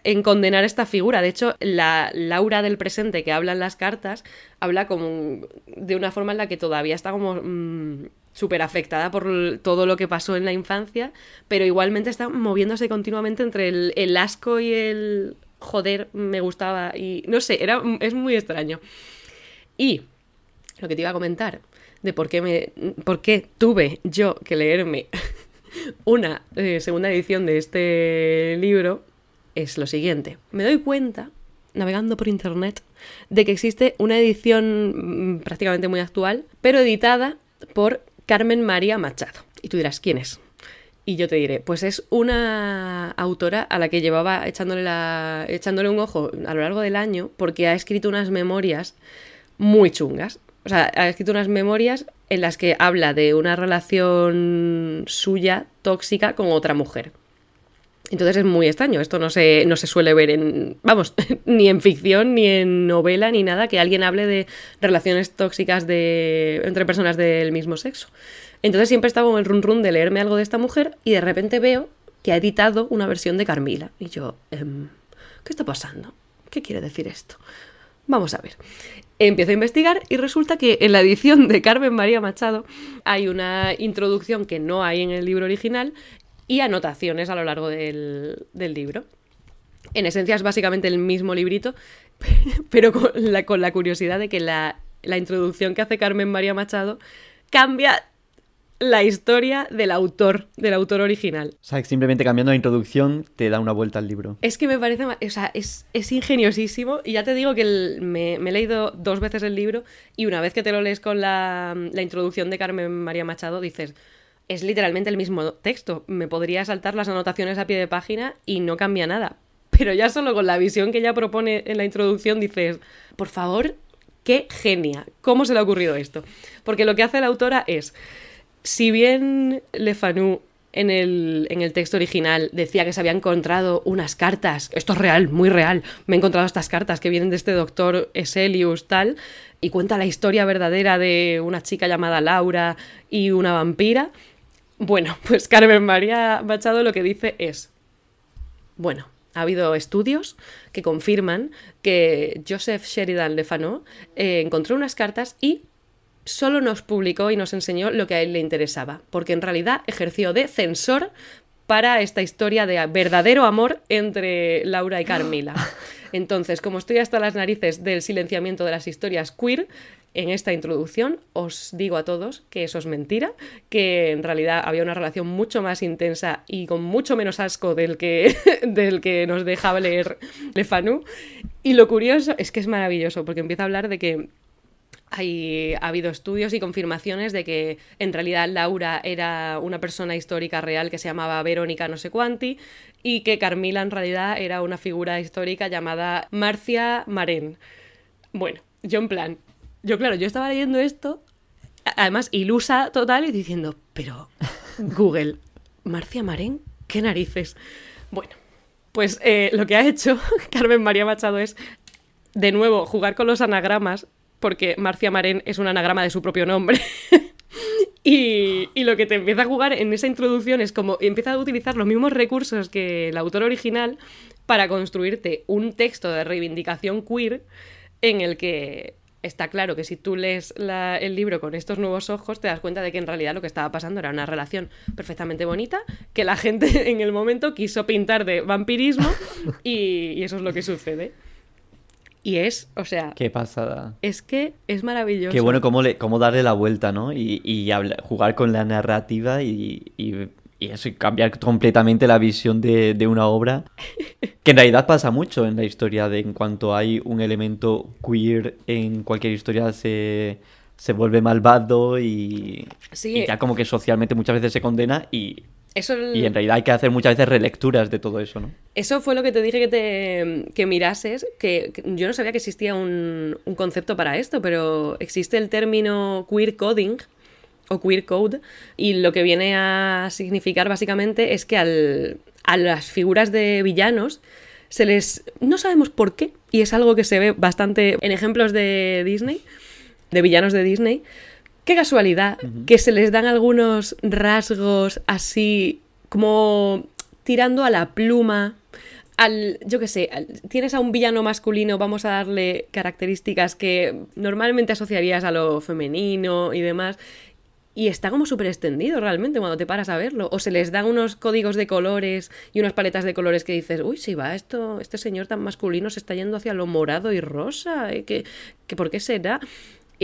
en condenar esta figura. De hecho, la Laura del presente que habla en las cartas habla como de una forma en la que todavía está como mm, súper afectada por todo lo que pasó en la infancia, pero igualmente está moviéndose continuamente entre el, asco y el joder, me gustaba y no sé, era, es muy extraño. Y lo que te iba a comentar de por qué, me, por qué tuve yo que leerme una eh, segunda edición de este libro es lo siguiente. Me doy cuenta, navegando por internet, de que existe una edición mm, prácticamente muy actual, pero editada por Carmen María Machado. Y tú dirás, ¿quién es? Y yo te diré, pues es una autora a la que llevaba echándole, la, echándole un ojo a lo largo del año porque ha escrito unas memorias muy chungas. O sea, ha escrito unas memorias en las que habla de una relación suya tóxica con otra mujer. Entonces es muy extraño. Esto no se, no se suele ver en. Vamos, ni en ficción, ni en novela, ni nada, que alguien hable de relaciones tóxicas de, entre personas del mismo sexo. Entonces siempre estaba con el run run de leerme algo de esta mujer y de repente veo que ha editado una versión de Carmila. Y yo, em, ¿qué está pasando? ¿Qué quiere decir esto? Vamos a ver. Empiezo a investigar y resulta que en la edición de Carmen María Machado hay una introducción que no hay en el libro original y anotaciones a lo largo del, del libro. En esencia es básicamente el mismo librito, pero con la, con la curiosidad de que la, la introducción que hace Carmen María Machado cambia la historia del autor, del autor original. O sea, simplemente cambiando la introducción te da una vuelta al libro. Es que me parece, o sea, es, es ingeniosísimo y ya te digo que el- me, me he leído dos veces el libro y una vez que te lo lees con la, la introducción de Carmen María Machado dices, es literalmente el mismo texto, me podría saltar las anotaciones a pie de página y no cambia nada. Pero ya solo con la visión que ella propone en la introducción dices, por favor, qué genia, ¿cómo se le ha ocurrido esto? Porque lo que hace la autora es, si bien Le Fanu en el, en el texto original decía que se había encontrado unas cartas, esto es real, muy real, me he encontrado estas cartas que vienen de este doctor Eselius tal, y cuenta la historia verdadera de una chica llamada Laura y una vampira, bueno, pues Carmen María Machado lo que dice es, bueno, ha habido estudios que confirman que Joseph Sheridan Le Fanu eh, encontró unas cartas y solo nos publicó y nos enseñó lo que a él le interesaba, porque en realidad ejerció de censor para esta historia de verdadero amor entre Laura y Carmila. Entonces, como estoy hasta las narices del silenciamiento de las historias queer, en esta introducción os digo a todos que eso es mentira, que en realidad había una relación mucho más intensa y con mucho menos asco del que, del que nos dejaba leer Le Fanu. Y lo curioso es que es maravilloso, porque empieza a hablar de que hay, ha habido estudios y confirmaciones de que en realidad Laura era una persona histórica real que se llamaba Verónica no sé cuánti y que Carmila en realidad era una figura histórica llamada Marcia Marén. Bueno, yo en plan, yo claro, yo estaba leyendo esto, además ilusa total y diciendo, pero Google, Marcia Marén, ¿qué narices? Bueno, pues eh, lo que ha hecho Carmen María Machado es, de nuevo, jugar con los anagramas porque Marcia Maren es un anagrama de su propio nombre. y, lo que te empieza a jugar en esa introducción es como empieza a utilizar los mismos recursos que el autor original para construirte un texto de reivindicación queer en el que está claro que si tú lees el libro con estos nuevos ojos, te das cuenta de que en realidad lo que estaba pasando era una relación perfectamente bonita, que la gente en el momento quiso pintar de vampirismo y eso es lo que sucede. Y es, o sea, Qué pasada. es que es maravilloso. Qué bueno cómo, le, cómo darle la vuelta, ¿no? Y, y jugar con la narrativa y, y- y eso, cambiar completamente la visión de, de una obra. Que en realidad pasa mucho en la historia, de en cuanto hay un elemento queer en cualquier historia se, se vuelve malvado y, Sí, y ya como que socialmente muchas veces se condena y, Eso, y en realidad hay que hacer muchas veces relecturas de todo eso, ¿no? Eso fue lo que te dije que te que mirases, que, que yo no sabía que existía un, un concepto para esto, pero existe el término queer coding o queer code y lo que viene a significar básicamente es que al- a las figuras de villanos se les no sabemos por qué y es algo que se ve bastante en ejemplos de Disney, de villanos de Disney. Qué casualidad que se les dan algunos rasgos así como tirando a la pluma, al, yo qué sé, al- tienes a un villano masculino, vamos a darle características que normalmente asociarías a lo femenino y demás. Y está como súper extendido realmente cuando te paras a verlo. O se les dan unos códigos de colores y unas paletas de colores que dices, uy, si va esto, este señor tan masculino se está yendo hacia lo morado y rosa. ¿eh? ¿Que, que ¿Por qué será?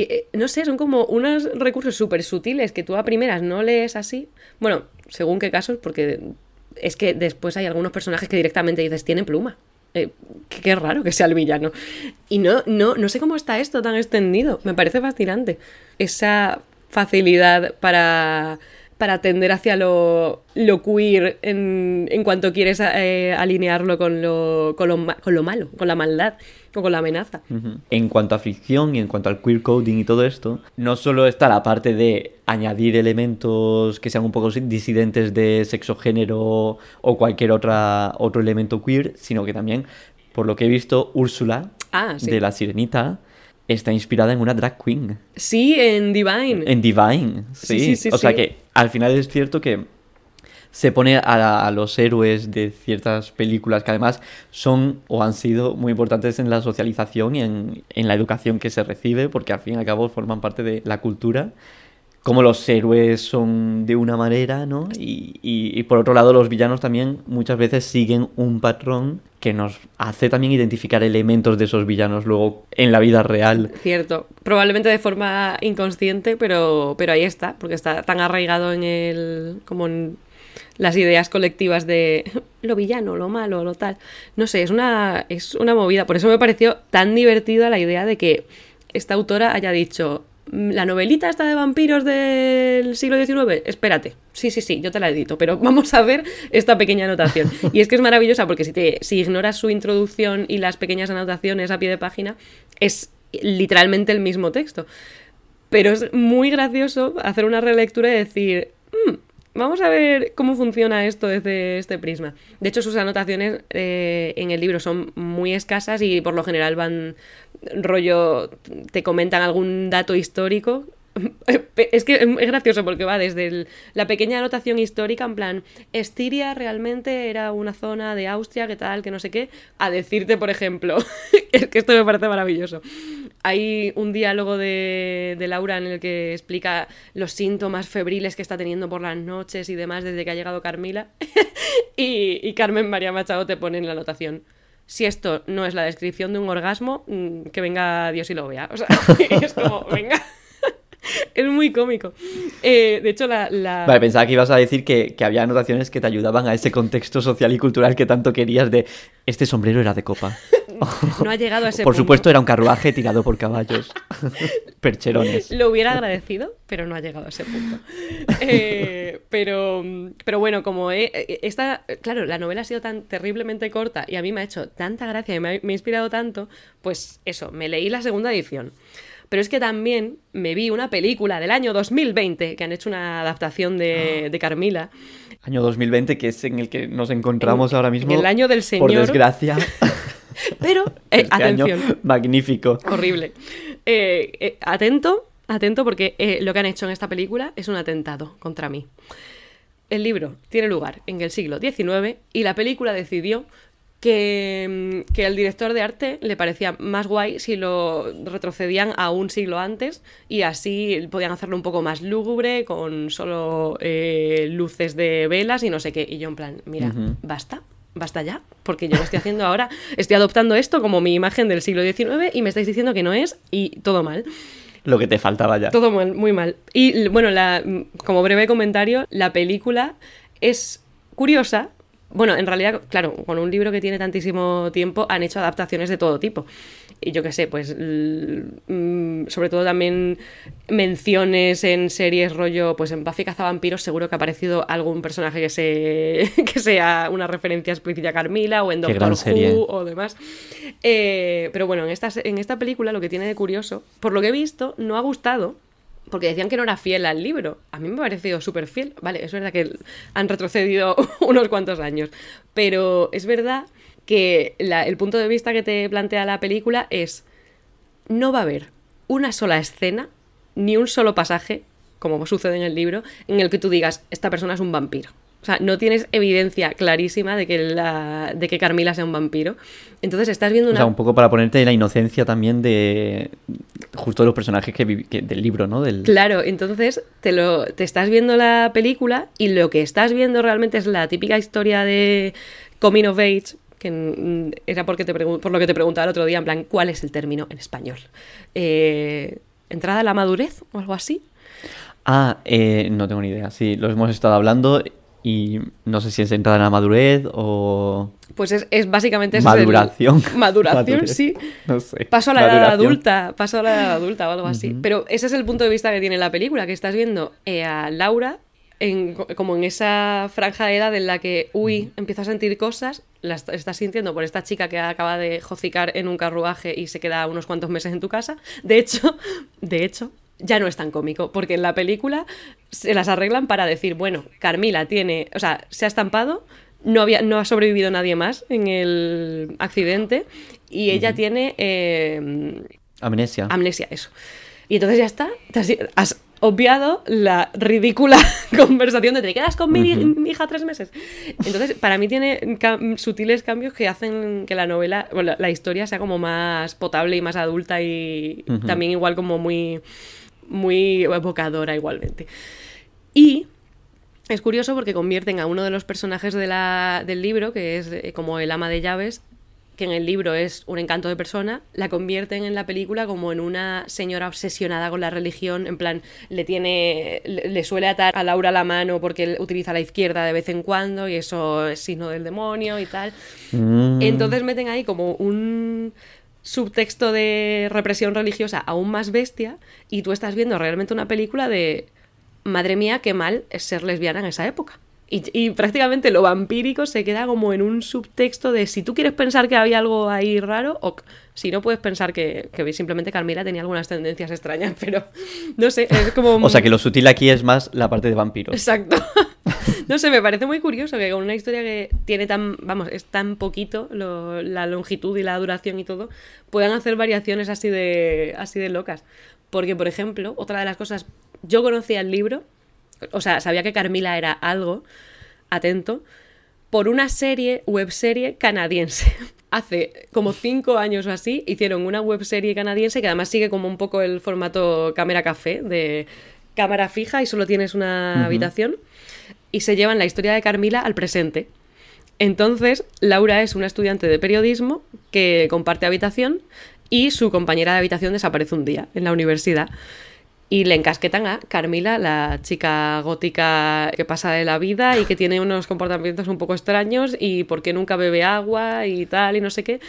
Eh, no sé, son como unos recursos súper sutiles que tú a primeras no lees así. Bueno, según qué casos, porque es que después hay algunos personajes que directamente dices, tiene pluma. Eh, qué, raro que sea el villano. Y no, no, no sé cómo está esto tan extendido. Me parece fascinante. Esa facilidad para, para tender hacia lo, lo queer en, en cuanto quieres eh, alinearlo con lo, con, lo, con lo malo, con la maldad o con la amenaza. En cuanto a fricción y en cuanto al queer coding y todo esto, no solo está la parte de añadir elementos que sean un poco disidentes de sexo, género o cualquier otra, otro elemento queer, sino que también, por lo que he visto, Úrsula Ah, sí. de La Sirenita está inspirada en una drag queen, Sí, en Divine. en Divine. Sí, Sí, sí, o sea que al final es cierto que se pone a, a los héroes de ciertas películas que además son o han sido muy importantes en la socialización y en, en la educación que se recibe, porque al fin y al cabo forman parte de la cultura. Como los héroes son de una manera, ¿no? Y, y- y por otro lado, los villanos también muchas veces siguen un patrón que nos hace también identificar elementos de esos villanos luego en la vida real. Cierto, probablemente de forma inconsciente, pero, pero ahí está, porque está tan arraigado en el. como en las ideas colectivas de lo villano, lo malo, lo tal. No sé, es una, es una movida. Por eso me pareció tan divertida la idea de que esta autora haya dicho. "Mm, La novelita esta de vampiros del siglo XIX, espérate. Sí, sí, sí, yo te la edito, pero vamos a ver esta pequeña anotación. Y es que es maravillosa porque si, te, si ignoras su introducción y las pequeñas anotaciones a pie de página, es literalmente el mismo texto. Pero es muy gracioso hacer una relectura y decir, "Mm, vamos a ver cómo funciona esto desde este prisma. De hecho, sus anotaciones eh, en el libro son muy escasas y por lo general van rollo, te comentan algún dato histórico. Es que es gracioso porque va desde el- la pequeña anotación histórica, en plan, Estiria realmente era una zona de Austria, que tal, que no sé qué, a decirte, por ejemplo, es que esto me parece maravilloso. Hay un diálogo de, de Laura en el que explica los síntomas febriles que está teniendo por las noches y demás desde que ha llegado Carmila. y, y Carmen María Machado te pone en la anotación. Si esto no es la descripción de un orgasmo, mm, que venga Dios y lo vea. O sea, es como, venga. es muy cómico. Eh, de hecho, la, la- Vale, pensaba que ibas a decir que, que había anotaciones que te ayudaban a ese contexto social y cultural que tanto querías de este sombrero era de copa. no ha llegado a ese por punto. supuesto era un carruaje tirado por caballos. Percherones. Lo hubiera agradecido, pero no ha llegado a ese punto. Eh, pero, pero bueno, como he- esta, claro, la novela ha sido tan terriblemente corta y a mí me ha hecho tanta gracia y me ha, me ha inspirado tanto, pues eso, me leí la segunda edición. Pero es que también me vi una película del año 2020 que han hecho una adaptación de, de Carmila. Año 2020, que es en el que nos encontramos En- ahora mismo. en el año del Por Señor. desgracia. Pero, eh, Este año, atención, magnífico. horrible. Eh, eh, atento, atento, porque lo que han hecho en esta película es un atentado contra mí. El libro tiene lugar en el siglo XIX y la película decidió que, mm, que al director de arte le parecía más guay si lo retrocedían a un siglo antes y así podían hacerlo un poco más lúgubre, con solo eh, luces de velas y no sé qué. Y yo en plan, mira, basta. Basta ya, porque yo lo estoy haciendo ahora. Estoy adoptando esto como mi imagen del siglo XIX y me estáis diciendo que no es y todo mal. Lo que te faltaba ya. Todo mal, muy mal. Y bueno, la, como breve comentario, la película es curiosa. Bueno, en realidad, claro, con un libro que tiene tantísimo tiempo han hecho adaptaciones de todo tipo. Y yo qué sé, pues mm, sobre todo también menciones en series rollo, pues en Buffy Cazavampiros seguro que ha aparecido algún personaje que, se, que sea una referencia explícita a Carmila o en Doctor Who o demás. Eh, pero bueno, en esta, en esta película lo que tiene de curioso, por lo que he visto, no ha gustado. Porque decían que no era fiel al libro. A mí me ha parecido súper fiel. Vale, es verdad que han retrocedido unos cuantos años. Pero es verdad que el punto de vista que te plantea la película es. No va a haber una sola escena, ni un solo pasaje, como sucede en el libro, en el que tú digas, esta persona es un vampiro. O sea, no tienes evidencia clarísima de que, la, de que Carmila sea un vampiro. Entonces estás viendo O una... sea, un poco para ponerte la inocencia también de justo de los personajes que, del libro, ¿no? Del... Claro, entonces te, lo, te estás viendo la película y lo que estás viendo realmente es la típica historia de Coming of Age, que era porque te por lo que te preguntaba el otro día, en plan, ¿cuál es el término en español? Eh, ¿Entrada a la madurez o algo así? Ah, eh, no tengo ni idea. Sí, lo hemos estado hablando y no sé si es entrada en la madurez o Pues es, es básicamente ese es el- maduración. maduración, Madurez. sí. No sé. Paso a la edad Maduración. adulta, paso a la edad adulta o algo así. Pero ese es el punto de vista que tiene la película, que estás viendo eh, a Laura en- como en esa franja de edad en la que, uy, empieza a sentir cosas, las estás sintiendo por esta chica que acaba de jocicar en un carruaje y se queda unos cuantos meses en tu casa. De hecho, de hecho, ya no es tan cómico, porque en la película se las arreglan para decir, bueno, Carmila tiene, o sea, se ha estampado, no, había, no ha sobrevivido nadie más en el accidente y ella tiene eh, Amnesia. amnesia, eso. Y entonces ya está, has, obviado la ridícula conversación de te quedas con mi, mi hija tres meses. Entonces, para mí tiene cam- sutiles cambios que hacen que la novela, bueno, la, historia sea como más potable y más adulta y también igual como muy, muy evocadora igualmente. Y es curioso porque convierten a uno de los personajes de la- del libro, que es eh, como el ama de llaves, que en el libro es un encanto de persona, la convierten en la película como en una señora obsesionada con la religión, en plan, le tiene, le, le suele atar a Laura la mano porque él utiliza la izquierda de vez en cuando y eso es signo del demonio y tal. Mm. Entonces meten ahí como un subtexto de represión religiosa aún más bestia y tú estás viendo realmente una película de madre mía, qué mal es ser lesbiana en esa época. Y, y prácticamente lo vampírico se queda como en un subtexto de si tú quieres pensar que había algo ahí raro, o si no puedes pensar que, que simplemente Carmila tenía algunas tendencias extrañas, pero no sé, es como... O sea que lo sutil aquí es más la parte de vampiros. Exacto. No sé, me parece muy curioso que con una historia que tiene tan, vamos, es tan poquito lo- la longitud y la duración y todo, puedan hacer variaciones así de, así de locas. Porque, por ejemplo, otra de las cosas, yo conocía el libro, o sea, sabía que Carmila era algo, atento, por una serie, webserie canadiense. Hace como cinco años o así hicieron una webserie canadiense que además sigue como un poco el formato cámara café, de cámara fija y solo tienes una habitación. Y se llevan la historia de Carmila al presente. Entonces, Laura es una estudiante de periodismo que comparte habitación y su compañera de habitación desaparece un día en la universidad. Y le encasquetan a Carmila, la chica gótica que pasa de la vida y que tiene unos comportamientos un poco extraños y porque nunca bebe agua y tal y no sé qué.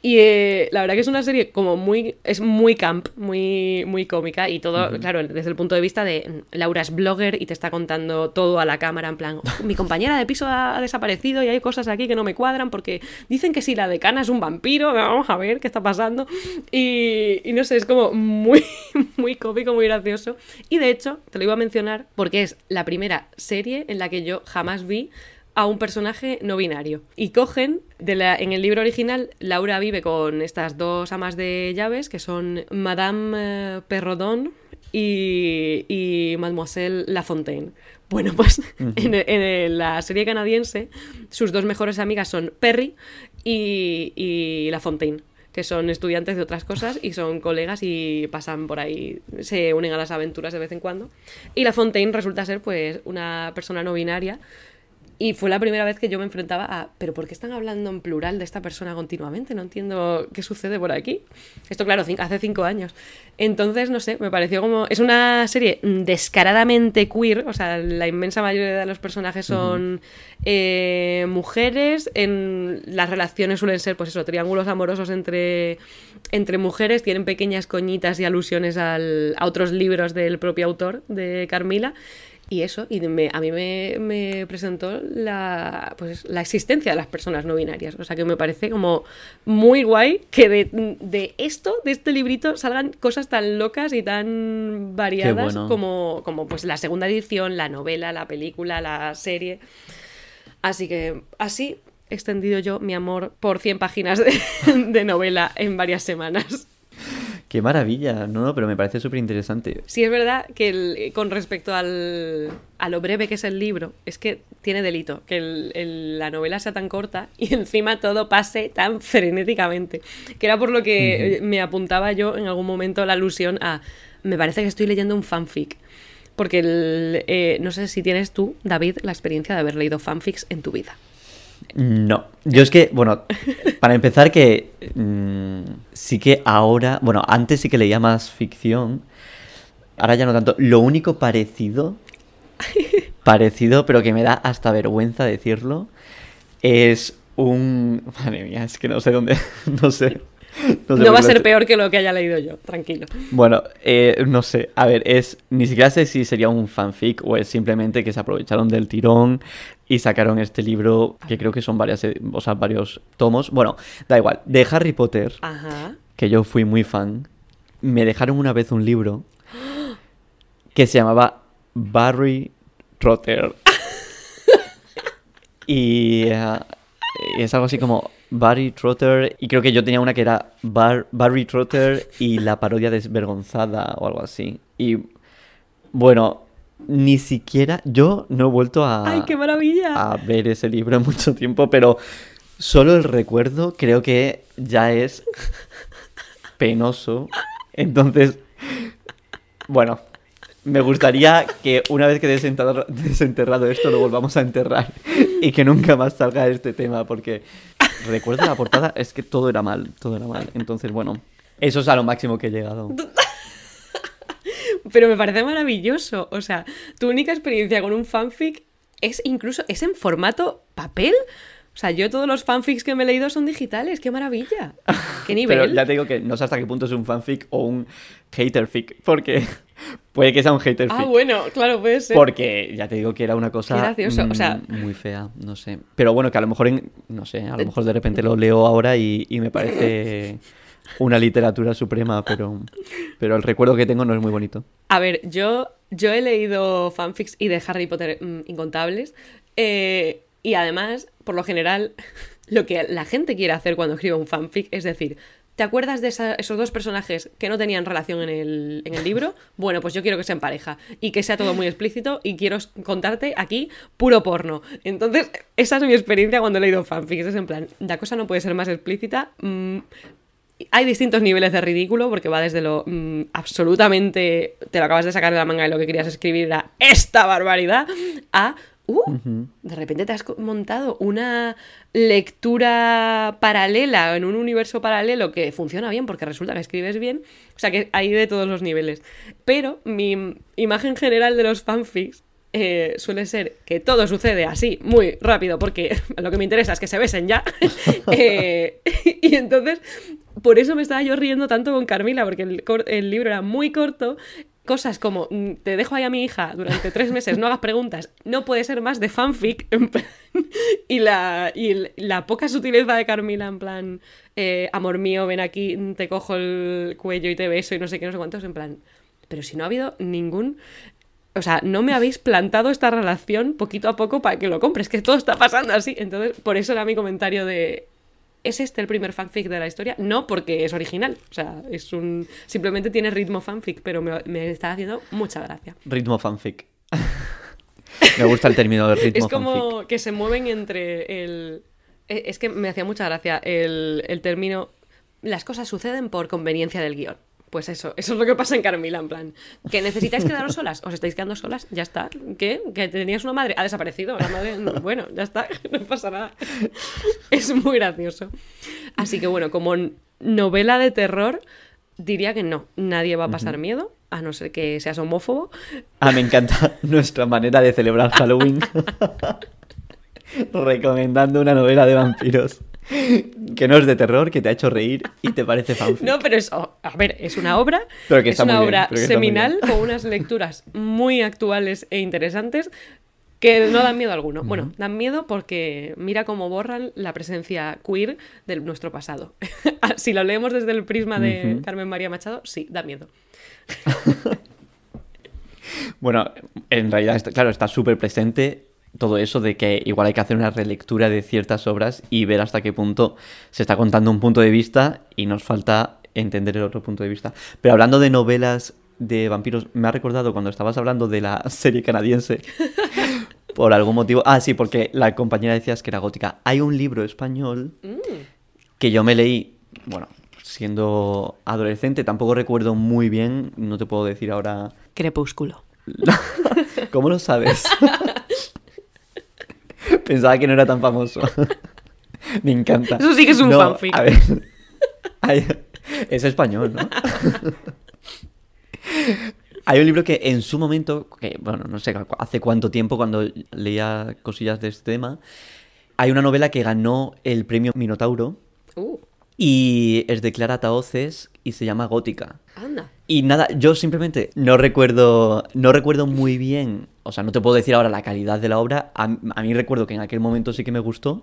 Y eh, la verdad que es una serie como muy... es muy camp, muy, muy cómica y todo, claro, desde el punto de vista de Laura es blogger y te está contando todo a la cámara en plan, "Oh, mi compañera de piso ha, ha desaparecido y hay cosas aquí que no me cuadran porque dicen que si la decana es un vampiro, vamos a ver qué está pasando. Y, y no sé, es como muy, muy cómico, muy gracioso. Y de hecho, te lo iba a mencionar porque es la primera serie en la que yo jamás vi a un personaje no binario. Y cogen, de la, en el libro original, Laura vive con estas dos amas de llaves, que son Madame eh, Perrodon y, y Mademoiselle Lafontaine. Bueno, pues en, en la serie canadiense, sus dos mejores amigas son Perry y, y Lafontaine que son estudiantes de otras cosas y son colegas y pasan por ahí, se unen a las aventuras de vez en cuando. Y la Fontaine resulta ser pues una persona no binaria y fue la primera vez que yo me enfrentaba a, pero ¿por qué están hablando en plural de esta persona continuamente? No entiendo qué sucede por aquí. Esto, claro, hace cinco años. Entonces, no sé, me pareció como... Es una serie descaradamente queer, o sea, la inmensa mayoría de los personajes son eh, mujeres, en las relaciones suelen ser, pues eso, triángulos amorosos entre, entre mujeres, tienen pequeñas coñitas y alusiones al, a otros libros del propio autor, de Carmila. Y eso, y a mí me, presentó la, pues, la existencia de las personas no binarias. O sea que me parece como muy guay que de, esto, de este librito, salgan cosas tan locas y tan variadas como, como pues la segunda edición, la novela, la película, la serie. Así que así he extendido yo mi amor por 100 páginas de, de novela en varias semanas. Qué maravilla, no, no, pero me parece súper interesante. Sí, es verdad que con respecto al, a lo breve que es el libro, es que tiene delito que la novela sea tan corta y encima todo pase tan frenéticamente. Que era por lo que me apuntaba yo en algún momento la alusión a, me parece que estoy leyendo un fanfic. Porque eh, no sé si tienes tú, David, la experiencia de haber leído fanfics en tu vida. No, yo es que, bueno, para empezar que mm, sí que ahora, bueno, antes sí que leía más ficción, ahora ya no tanto. Lo único parecido, parecido, pero que me da hasta vergüenza decirlo, es un... Madre mía, es que no sé dónde, no sé. No, va a ser peor que lo que haya leído yo, tranquilo. Bueno, eh, no sé. A ver, es. Ni siquiera sé si sería un fanfic o es simplemente que se aprovecharon del tirón y sacaron este libro, que creo que son varias, eh, o sea, varios tomos. Bueno, da igual. De Harry Potter, que yo fui muy fan, me dejaron una vez un libro que se llamaba Barry Trotter. y eh, es algo así como Barry Trotter, y creo que yo tenía una que era Barry Trotter y la parodia desvergonzada o algo así. Y bueno, ni siquiera yo no he vuelto a, ¡Ay, qué maravilla! a ver ese libro en mucho tiempo, pero solo el recuerdo creo que ya es penoso. Entonces, bueno, me gustaría que una vez que desenterrado esto lo volvamos a enterrar y que nunca más salga este tema, porque recuerdo la portada, es que todo era mal, todo era mal. Entonces, bueno, eso es a lo máximo que he llegado. Pero me parece maravilloso. O sea, tu única experiencia con un fanfic es incluso, es en formato papel. O sea, yo todos los fanfics que me he leído son digitales. ¡Qué maravilla! ¡Qué nivel! Pero ya te digo que no sé hasta qué punto es un fanfic o un haterfic, porque puede que sea un haterfic. Ah, bueno, claro, puede ser. Porque ya te digo que era una cosa o sea... Mm, muy fea, no sé. Pero bueno, que a lo mejor, no sé, a lo mejor de repente lo leo ahora y, y me parece una literatura suprema, pero, pero el recuerdo que tengo no es muy bonito. A ver, yo, yo he leído fanfics y de Harry Potter mm, incontables. Eh, y además, por lo general, lo que la gente quiere hacer cuando escribe un fanfic es decir, ¿te acuerdas de esos dos personajes que no tenían relación en el, en el libro? Bueno, pues yo quiero que sean pareja y que sea todo muy explícito y quiero contarte aquí puro porno. Entonces, esa es mi experiencia cuando he leído fanfics. Es en plan, la cosa no puede ser más explícita. Mm, hay distintos niveles de ridículo, porque va desde lo mm, absolutamente. Te lo acabas de sacar de la manga y lo que querías escribir era esta barbaridad, a. Uh, de repente te has montado una lectura paralela en un universo paralelo que funciona bien porque resulta que escribes bien. O sea que hay de todos los niveles. Pero mi imagen general de los fanfics eh, suele ser que todo sucede así, muy rápido, porque lo que me interesa es que se besen ya. Eh, y entonces, por eso me estaba yo riendo tanto con Carmila, porque el, libro era muy corto. Cosas como, mm, te dejo ahí a mi hija durante tres meses, no hagas preguntas, no puede ser más de fanfic. y, la, y la poca sutileza de Carmila, en plan, eh, amor mío, ven aquí, te cojo el cuello y te beso y no sé qué, no sé cuántos, en plan. Pero si no ha habido ningún o sea, no me habéis plantado esta relación poquito a poco para que lo compres, que todo está pasando así. Entonces, por eso era mi comentario de, ¿es este el primer fanfic de la historia? No, porque es original. O sea, es un. Simplemente tiene ritmo fanfic, pero me, me está haciendo mucha gracia. Ritmo fanfic. me gusta el término de ritmo Es como fanfic. que se mueven entre el. e- Es que me hacía mucha gracia el, el término. Las cosas suceden por conveniencia del guion. Pues eso, eso es lo que pasa en Carmila, en plan. ¿Que necesitáis quedaros solas? ¿Os estáis quedando solas? Ya está. ¿Qué? ¿Que tenías una madre? Ha desaparecido. La madre, bueno, ya está. No pasa nada. Es muy gracioso. Así que bueno, como novela de terror, diría que no. Nadie va a pasar miedo, a no ser que seas homófobo. Ah, me encanta nuestra manera de celebrar Halloween. Recomendando una novela de vampiros. Que no es de terror, que te ha hecho reír y te parece fanfic. No, pero es, a ver, es una obra, Pero que es una bien, obra seminal con unas lecturas muy actuales e interesantes que no dan miedo alguno. Bueno, dan miedo porque mira cómo borran la presencia queer de nuestro pasado. si lo leemos desde el prisma de. Carmen María Machado, sí, da miedo. Bueno, en realidad, está- claro, está súper presente todo eso de que igual hay que hacer una relectura de ciertas obras y ver hasta qué punto se está contando un punto de vista y nos falta entender el otro punto de vista. Pero hablando de novelas de vampiros, me ha recordado cuando estabas hablando de la serie canadiense. Por algún motivo. Ah, sí, porque la compañera decías que era gótica. Hay un libro español que yo me leí, bueno, siendo adolescente, tampoco recuerdo muy bien, no te puedo decir ahora Crepúsculo. ¿Cómo lo sabes? Pensaba que no era tan famoso. Me encanta. Eso sí que es un No, fanfic. A ver. Es español, ¿no? Hay un libro que en su momento, que bueno, no sé hace cuánto tiempo cuando leía cosillas de este tema, hay una novela que ganó el premio Minotauro Uh, y es de Clara Taoces y se llama Gótica. anda. Y nada, yo simplemente no recuerdo, no recuerdo muy bien, o sea, no te puedo decir ahora la calidad de la obra, a, a mí recuerdo que en aquel momento sí que me gustó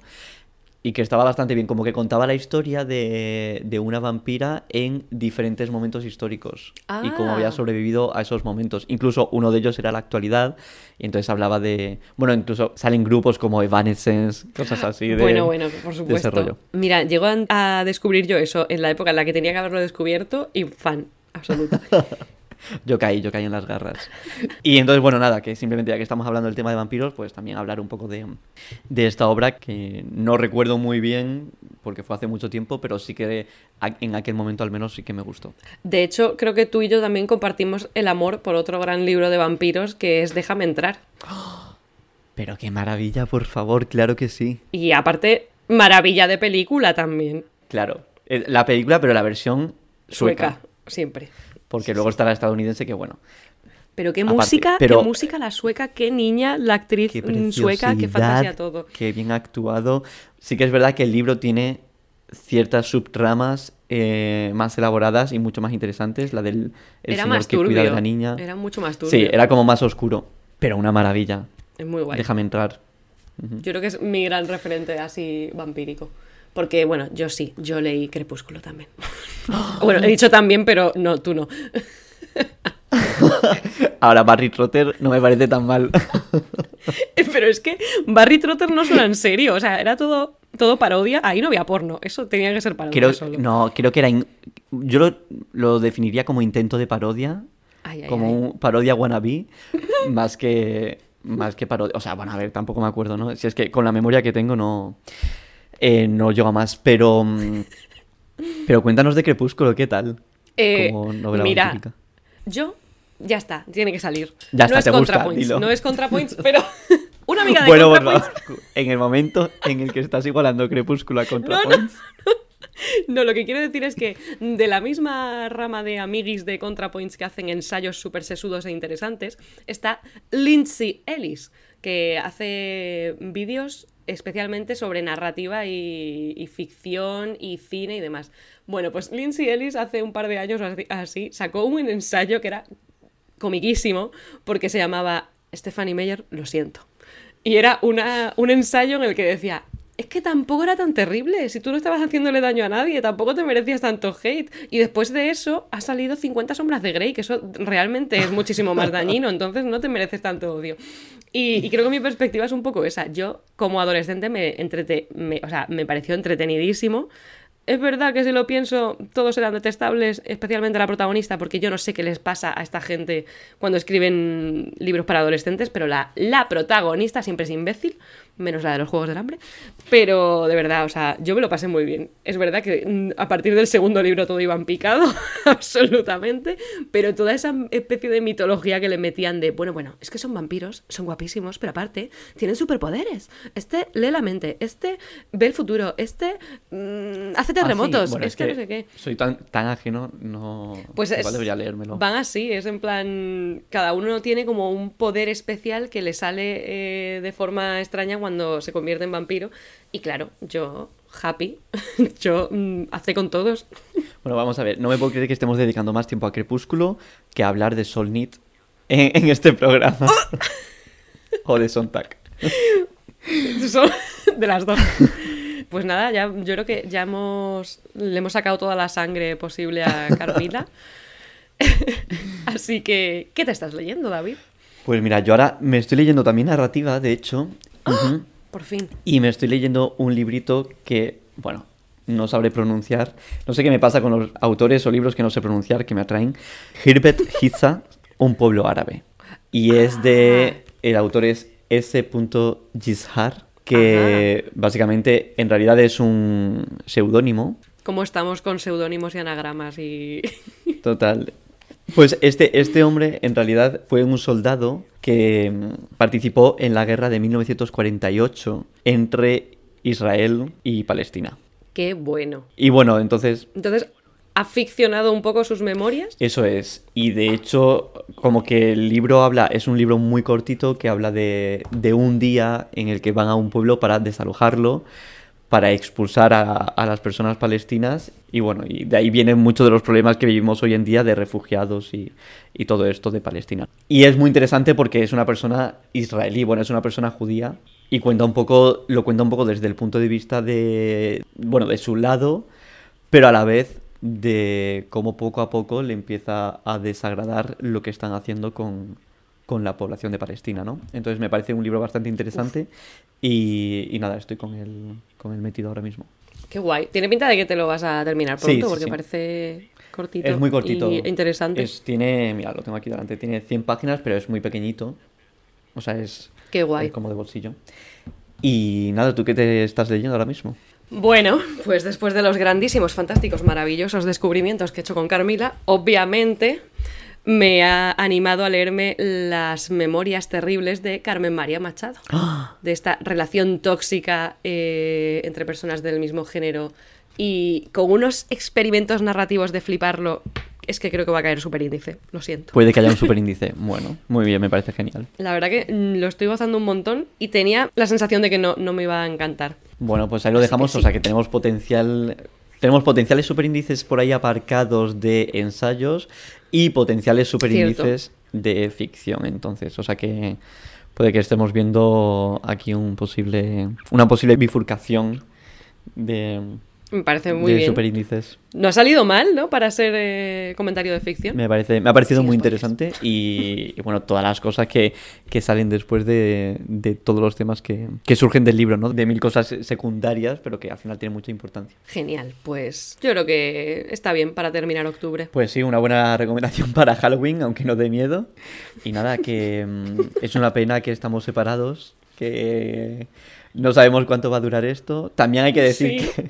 y que estaba bastante bien, como que contaba la historia de, de una vampira en diferentes momentos históricos y cómo había Ah. sobrevivido a esos momentos. Incluso uno de ellos era la actualidad y entonces hablaba de, bueno, incluso salen grupos como Evanescence, cosas así de... bueno, bueno, por supuesto. ese rollo. Mira, llegó a, a descubrir yo eso en la época en la que tenía que haberlo descubierto y fan, absoluta. Yo caí, yo caí en las garras. Y entonces, bueno, nada, que simplemente ya que estamos hablando del tema de vampiros, pues también hablar un poco de, de esta obra que no recuerdo muy bien porque fue hace mucho tiempo, pero sí que en aquel momento al menos sí que me gustó. De hecho, creo que tú y yo también compartimos el amor por otro gran libro de vampiros que es Déjame entrar. Pero qué maravilla, por favor, claro que sí. Y aparte, maravilla de película también. Claro, la película, pero la versión sueca. Sueca, siempre. Porque luego está la estadounidense que, bueno, Pero qué Aparte, música, pero- qué música la sueca, qué niña la actriz qué mm, sueca, qué fantasía todo. Qué bien actuado. Sí que es verdad que el libro tiene ciertas subtramas eh, más elaboradas y mucho más interesantes. La del el Era señor más que cuida turbio. de la niña. Era mucho más turbio. Sí, era como más oscuro. Pero una maravilla. Es muy guay. Déjame entrar. Yo creo que es mi gran referente así vampírico. Porque, bueno, yo sí, yo leí Crepúsculo también. bueno, he dicho también, pero no, tú no. Ahora Barry Trotter no me parece tan mal. Pero es que Barry Trotter no suena en serio. O sea, era todo, todo parodia. Ahí no había porno. Eso tenía que ser parodia creo, solo. no, creo que era... in- Yo lo, lo definiría como intento de parodia. Ay, ay, como ay. un parodia wannabe. más que... Más que parodia. O sea, bueno, a ver, tampoco me acuerdo, ¿no? Si es que con la memoria que tengo no... eh, no llego a más. Pero... mm, Pero cuéntanos de Crepúsculo, ¿qué tal? Eh, Como novela mira, yo, ya está, tiene que salir. Ya no está, es te gusta, ContraPoints, dilo. no es ContraPoints, pero una amiga de Bueno, ContraPoints... favor, en el momento en el que estás igualando Crepúsculo a No, ContraPoints... No, lo que quiero decir es que de la misma rama de amiguis de ContraPoints que hacen ensayos súper sesudos e interesantes, está Lindsay Ellis, que hace vídeos especialmente sobre narrativa y, ficción y cine y demás. Bueno, pues Lindsay Ellis hace un par de años así sacó un ensayo que era comiquísimo porque se llamaba Stephanie Meyer, lo siento. Y era una, un ensayo en el que decía, es que tampoco era tan terrible. Si tú no estabas haciéndole daño a nadie, tampoco te merecías tanto hate. Y después de eso ha salido 50 sombras de Grey, que eso realmente es muchísimo más dañino, entonces no te mereces tanto odio. Y, creo que mi perspectiva es un poco esa. Yo, como adolescente, me, entrete, o sea, me pareció entretenidísimo es verdad que si lo pienso, todos eran detestables, especialmente la protagonista, porque yo no sé qué les pasa a esta gente cuando escriben libros para adolescentes, pero la, la protagonista siempre es imbécil menos la de los Juegos del Hambre. Pero de verdad, o sea, yo me lo pasé muy bien. Es verdad que mm, a partir del segundo libro todo iba en picado, absolutamente, pero toda esa especie de mitología que le metían de, bueno, bueno, es que son vampiros, son guapísimos, pero aparte tienen superpoderes. Este lee la mente, este ve el futuro, este mm, hace ah, terremotos, es, que, no sé qué. Soy tan, tan ajeno, no... Pues debería leérmelo. Van así, es en plan, cada uno tiene como un poder especial que le sale eh, de forma extraña cuando se convierte en vampiro. Y claro, yo, happy, yo mm, hace con todos. Bueno, vamos a ver, no me puedo creer que estemos dedicando más tiempo a Crepúsculo que a hablar de Solnit en, en este programa. o de Sontag. de las dos. Pues nada, ya, yo creo que ya hemos, le hemos sacado toda la sangre posible a Carmila. Así que, ¿qué te estás leyendo, David? Pues mira, yo ahora me estoy leyendo también narrativa, de hecho, por fin. Y me estoy leyendo un librito que, bueno, no sabré pronunciar. No sé qué me pasa con los autores o libros que no sé pronunciar, que me atraen. Hirbet Hiza, Un pueblo árabe. Y es de... Ah. El autor es S. Gizhar, que básicamente en realidad es un seudónimo. ¿Cómo estamos con seudónimos y anagramas y...? Total. Pues este, este hombre en realidad fue un soldado que mm, participó en la guerra de 1948 entre Israel y Palestina. Qué bueno. Y bueno, entonces... Entonces, ¿ha ficcionado un poco sus memorias? Eso es. Y de hecho, como que el libro habla, es un libro muy cortito que habla de, de un día en el que van a un pueblo para desalojarlo para expulsar a, las personas palestinas y bueno, y de ahí vienen muchos de los problemas que vivimos hoy en día de refugiados y, todo esto de Palestina. Y es muy interesante porque es una persona israelí, bueno, es una persona judía y cuenta un poco, lo cuenta un poco desde el punto de vista de, bueno, de su lado, pero a la vez de cómo poco a poco le empieza a desagradar lo que están haciendo con, con la población de Palestina, ¿no? Entonces me parece un libro bastante interesante y, nada, estoy con el, con el metido ahora mismo. Qué guay. Tiene pinta de que te lo vas a terminar pronto porque parece cortito. Es muy cortito. Y interesante. tiene, mira, lo tengo aquí delante, tiene 100 páginas, pero es muy pequeñito. O sea, es, Qué guay. como de bolsillo. Y nada, ¿tú qué te estás leyendo ahora mismo? Bueno, pues después de los grandísimos, fantásticos, maravillosos descubrimientos que he hecho con Carmila, obviamente me ha animado a leerme las memorias terribles de Carmen María Machado, de esta relación tóxica eh, entre personas del mismo género y con unos experimentos narrativos de fliparlo. Es que creo que va a caer superíndice, lo siento. Puede que haya un superíndice. Bueno, muy bien, me parece genial. La verdad que mm, lo estoy gozando un montón y tenía la sensación de que no, no me iba a encantar. Bueno, pues ahí lo dejamos, o sea que tenemos potencial tenemos potenciales superíndices por ahí aparcados de ensayos y potenciales superíndices de ficción. Entonces, o sea que puede que estemos viendo aquí un posible, una posible bifurcación de, me parece muy de bien. superíndices. No ha salido mal, ¿no? Para ser eh, comentario de ficción. Me, parece, me ha parecido muy interesante y, bueno, todas las cosas que, salen después de, todos los temas que, surgen del libro, ¿no? De mil cosas secundarias, pero que al final tienen mucha importancia. Genial, pues yo creo que está bien para terminar octubre. Pues sí, una buena recomendación para Halloween, aunque no dé miedo. Y nada, que mm, es una pena que estamos separados, que no sabemos cuánto va a durar esto. También hay que decir que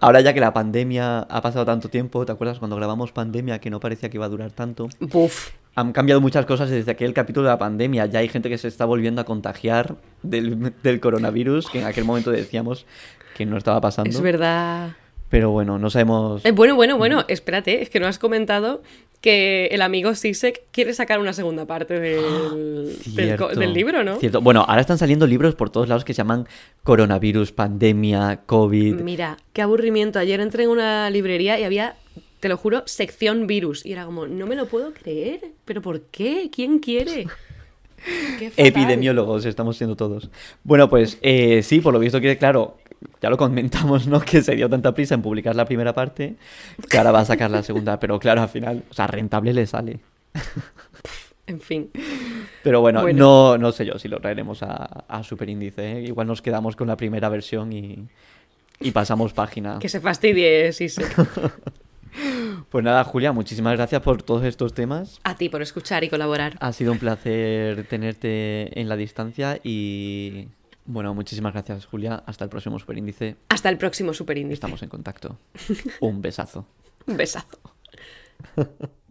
Ahora ya que la pandemia ha pasado tanto tiempo, ¿te acuerdas cuando grabamos pandemia que no parecía que iba a durar tanto? Buf. Han cambiado muchas cosas desde aquel capítulo de la pandemia. Ya hay gente que se está volviendo a contagiar del, del coronavirus, que en aquel momento decíamos que no estaba pasando. Es verdad. Pero bueno, no sabemos. Eh, bueno, bueno, bueno, espérate, es que no has comentado que el amigo Sisek quiere sacar una segunda parte del, del, libro, ¿no? Cierto. Bueno, ahora están saliendo libros por todos lados que se llaman coronavirus, pandemia, COVID. Mira, qué aburrimiento. Ayer entré en una librería y había, te lo juro, sección virus. Y era como, no me lo puedo creer. ¿Pero por qué? ¿Quién quiere? Epidemiólogos estamos siendo todos. Bueno, pues eh, sí, por lo visto que, claro, ya lo comentamos, ¿no? Que se dio tanta prisa en publicar la primera parte que ahora va a sacar la segunda. Pero claro, al final, o sea, rentable le sale. En fin. Pero bueno, Bueno. No, no sé yo si lo traeremos a, a Superíndice. ¿eh? Igual nos quedamos con la primera versión y, y pasamos página. Que se fastidie, sí, sí. Pues nada, Julia, muchísimas gracias por todos estos temas. A ti por escuchar y colaborar. Ha sido un placer tenerte en la distancia y bueno, muchísimas gracias, Julia. Hasta el próximo Superíndice. Hasta el próximo superíndice. Estamos en contacto. Un besazo. Un besazo.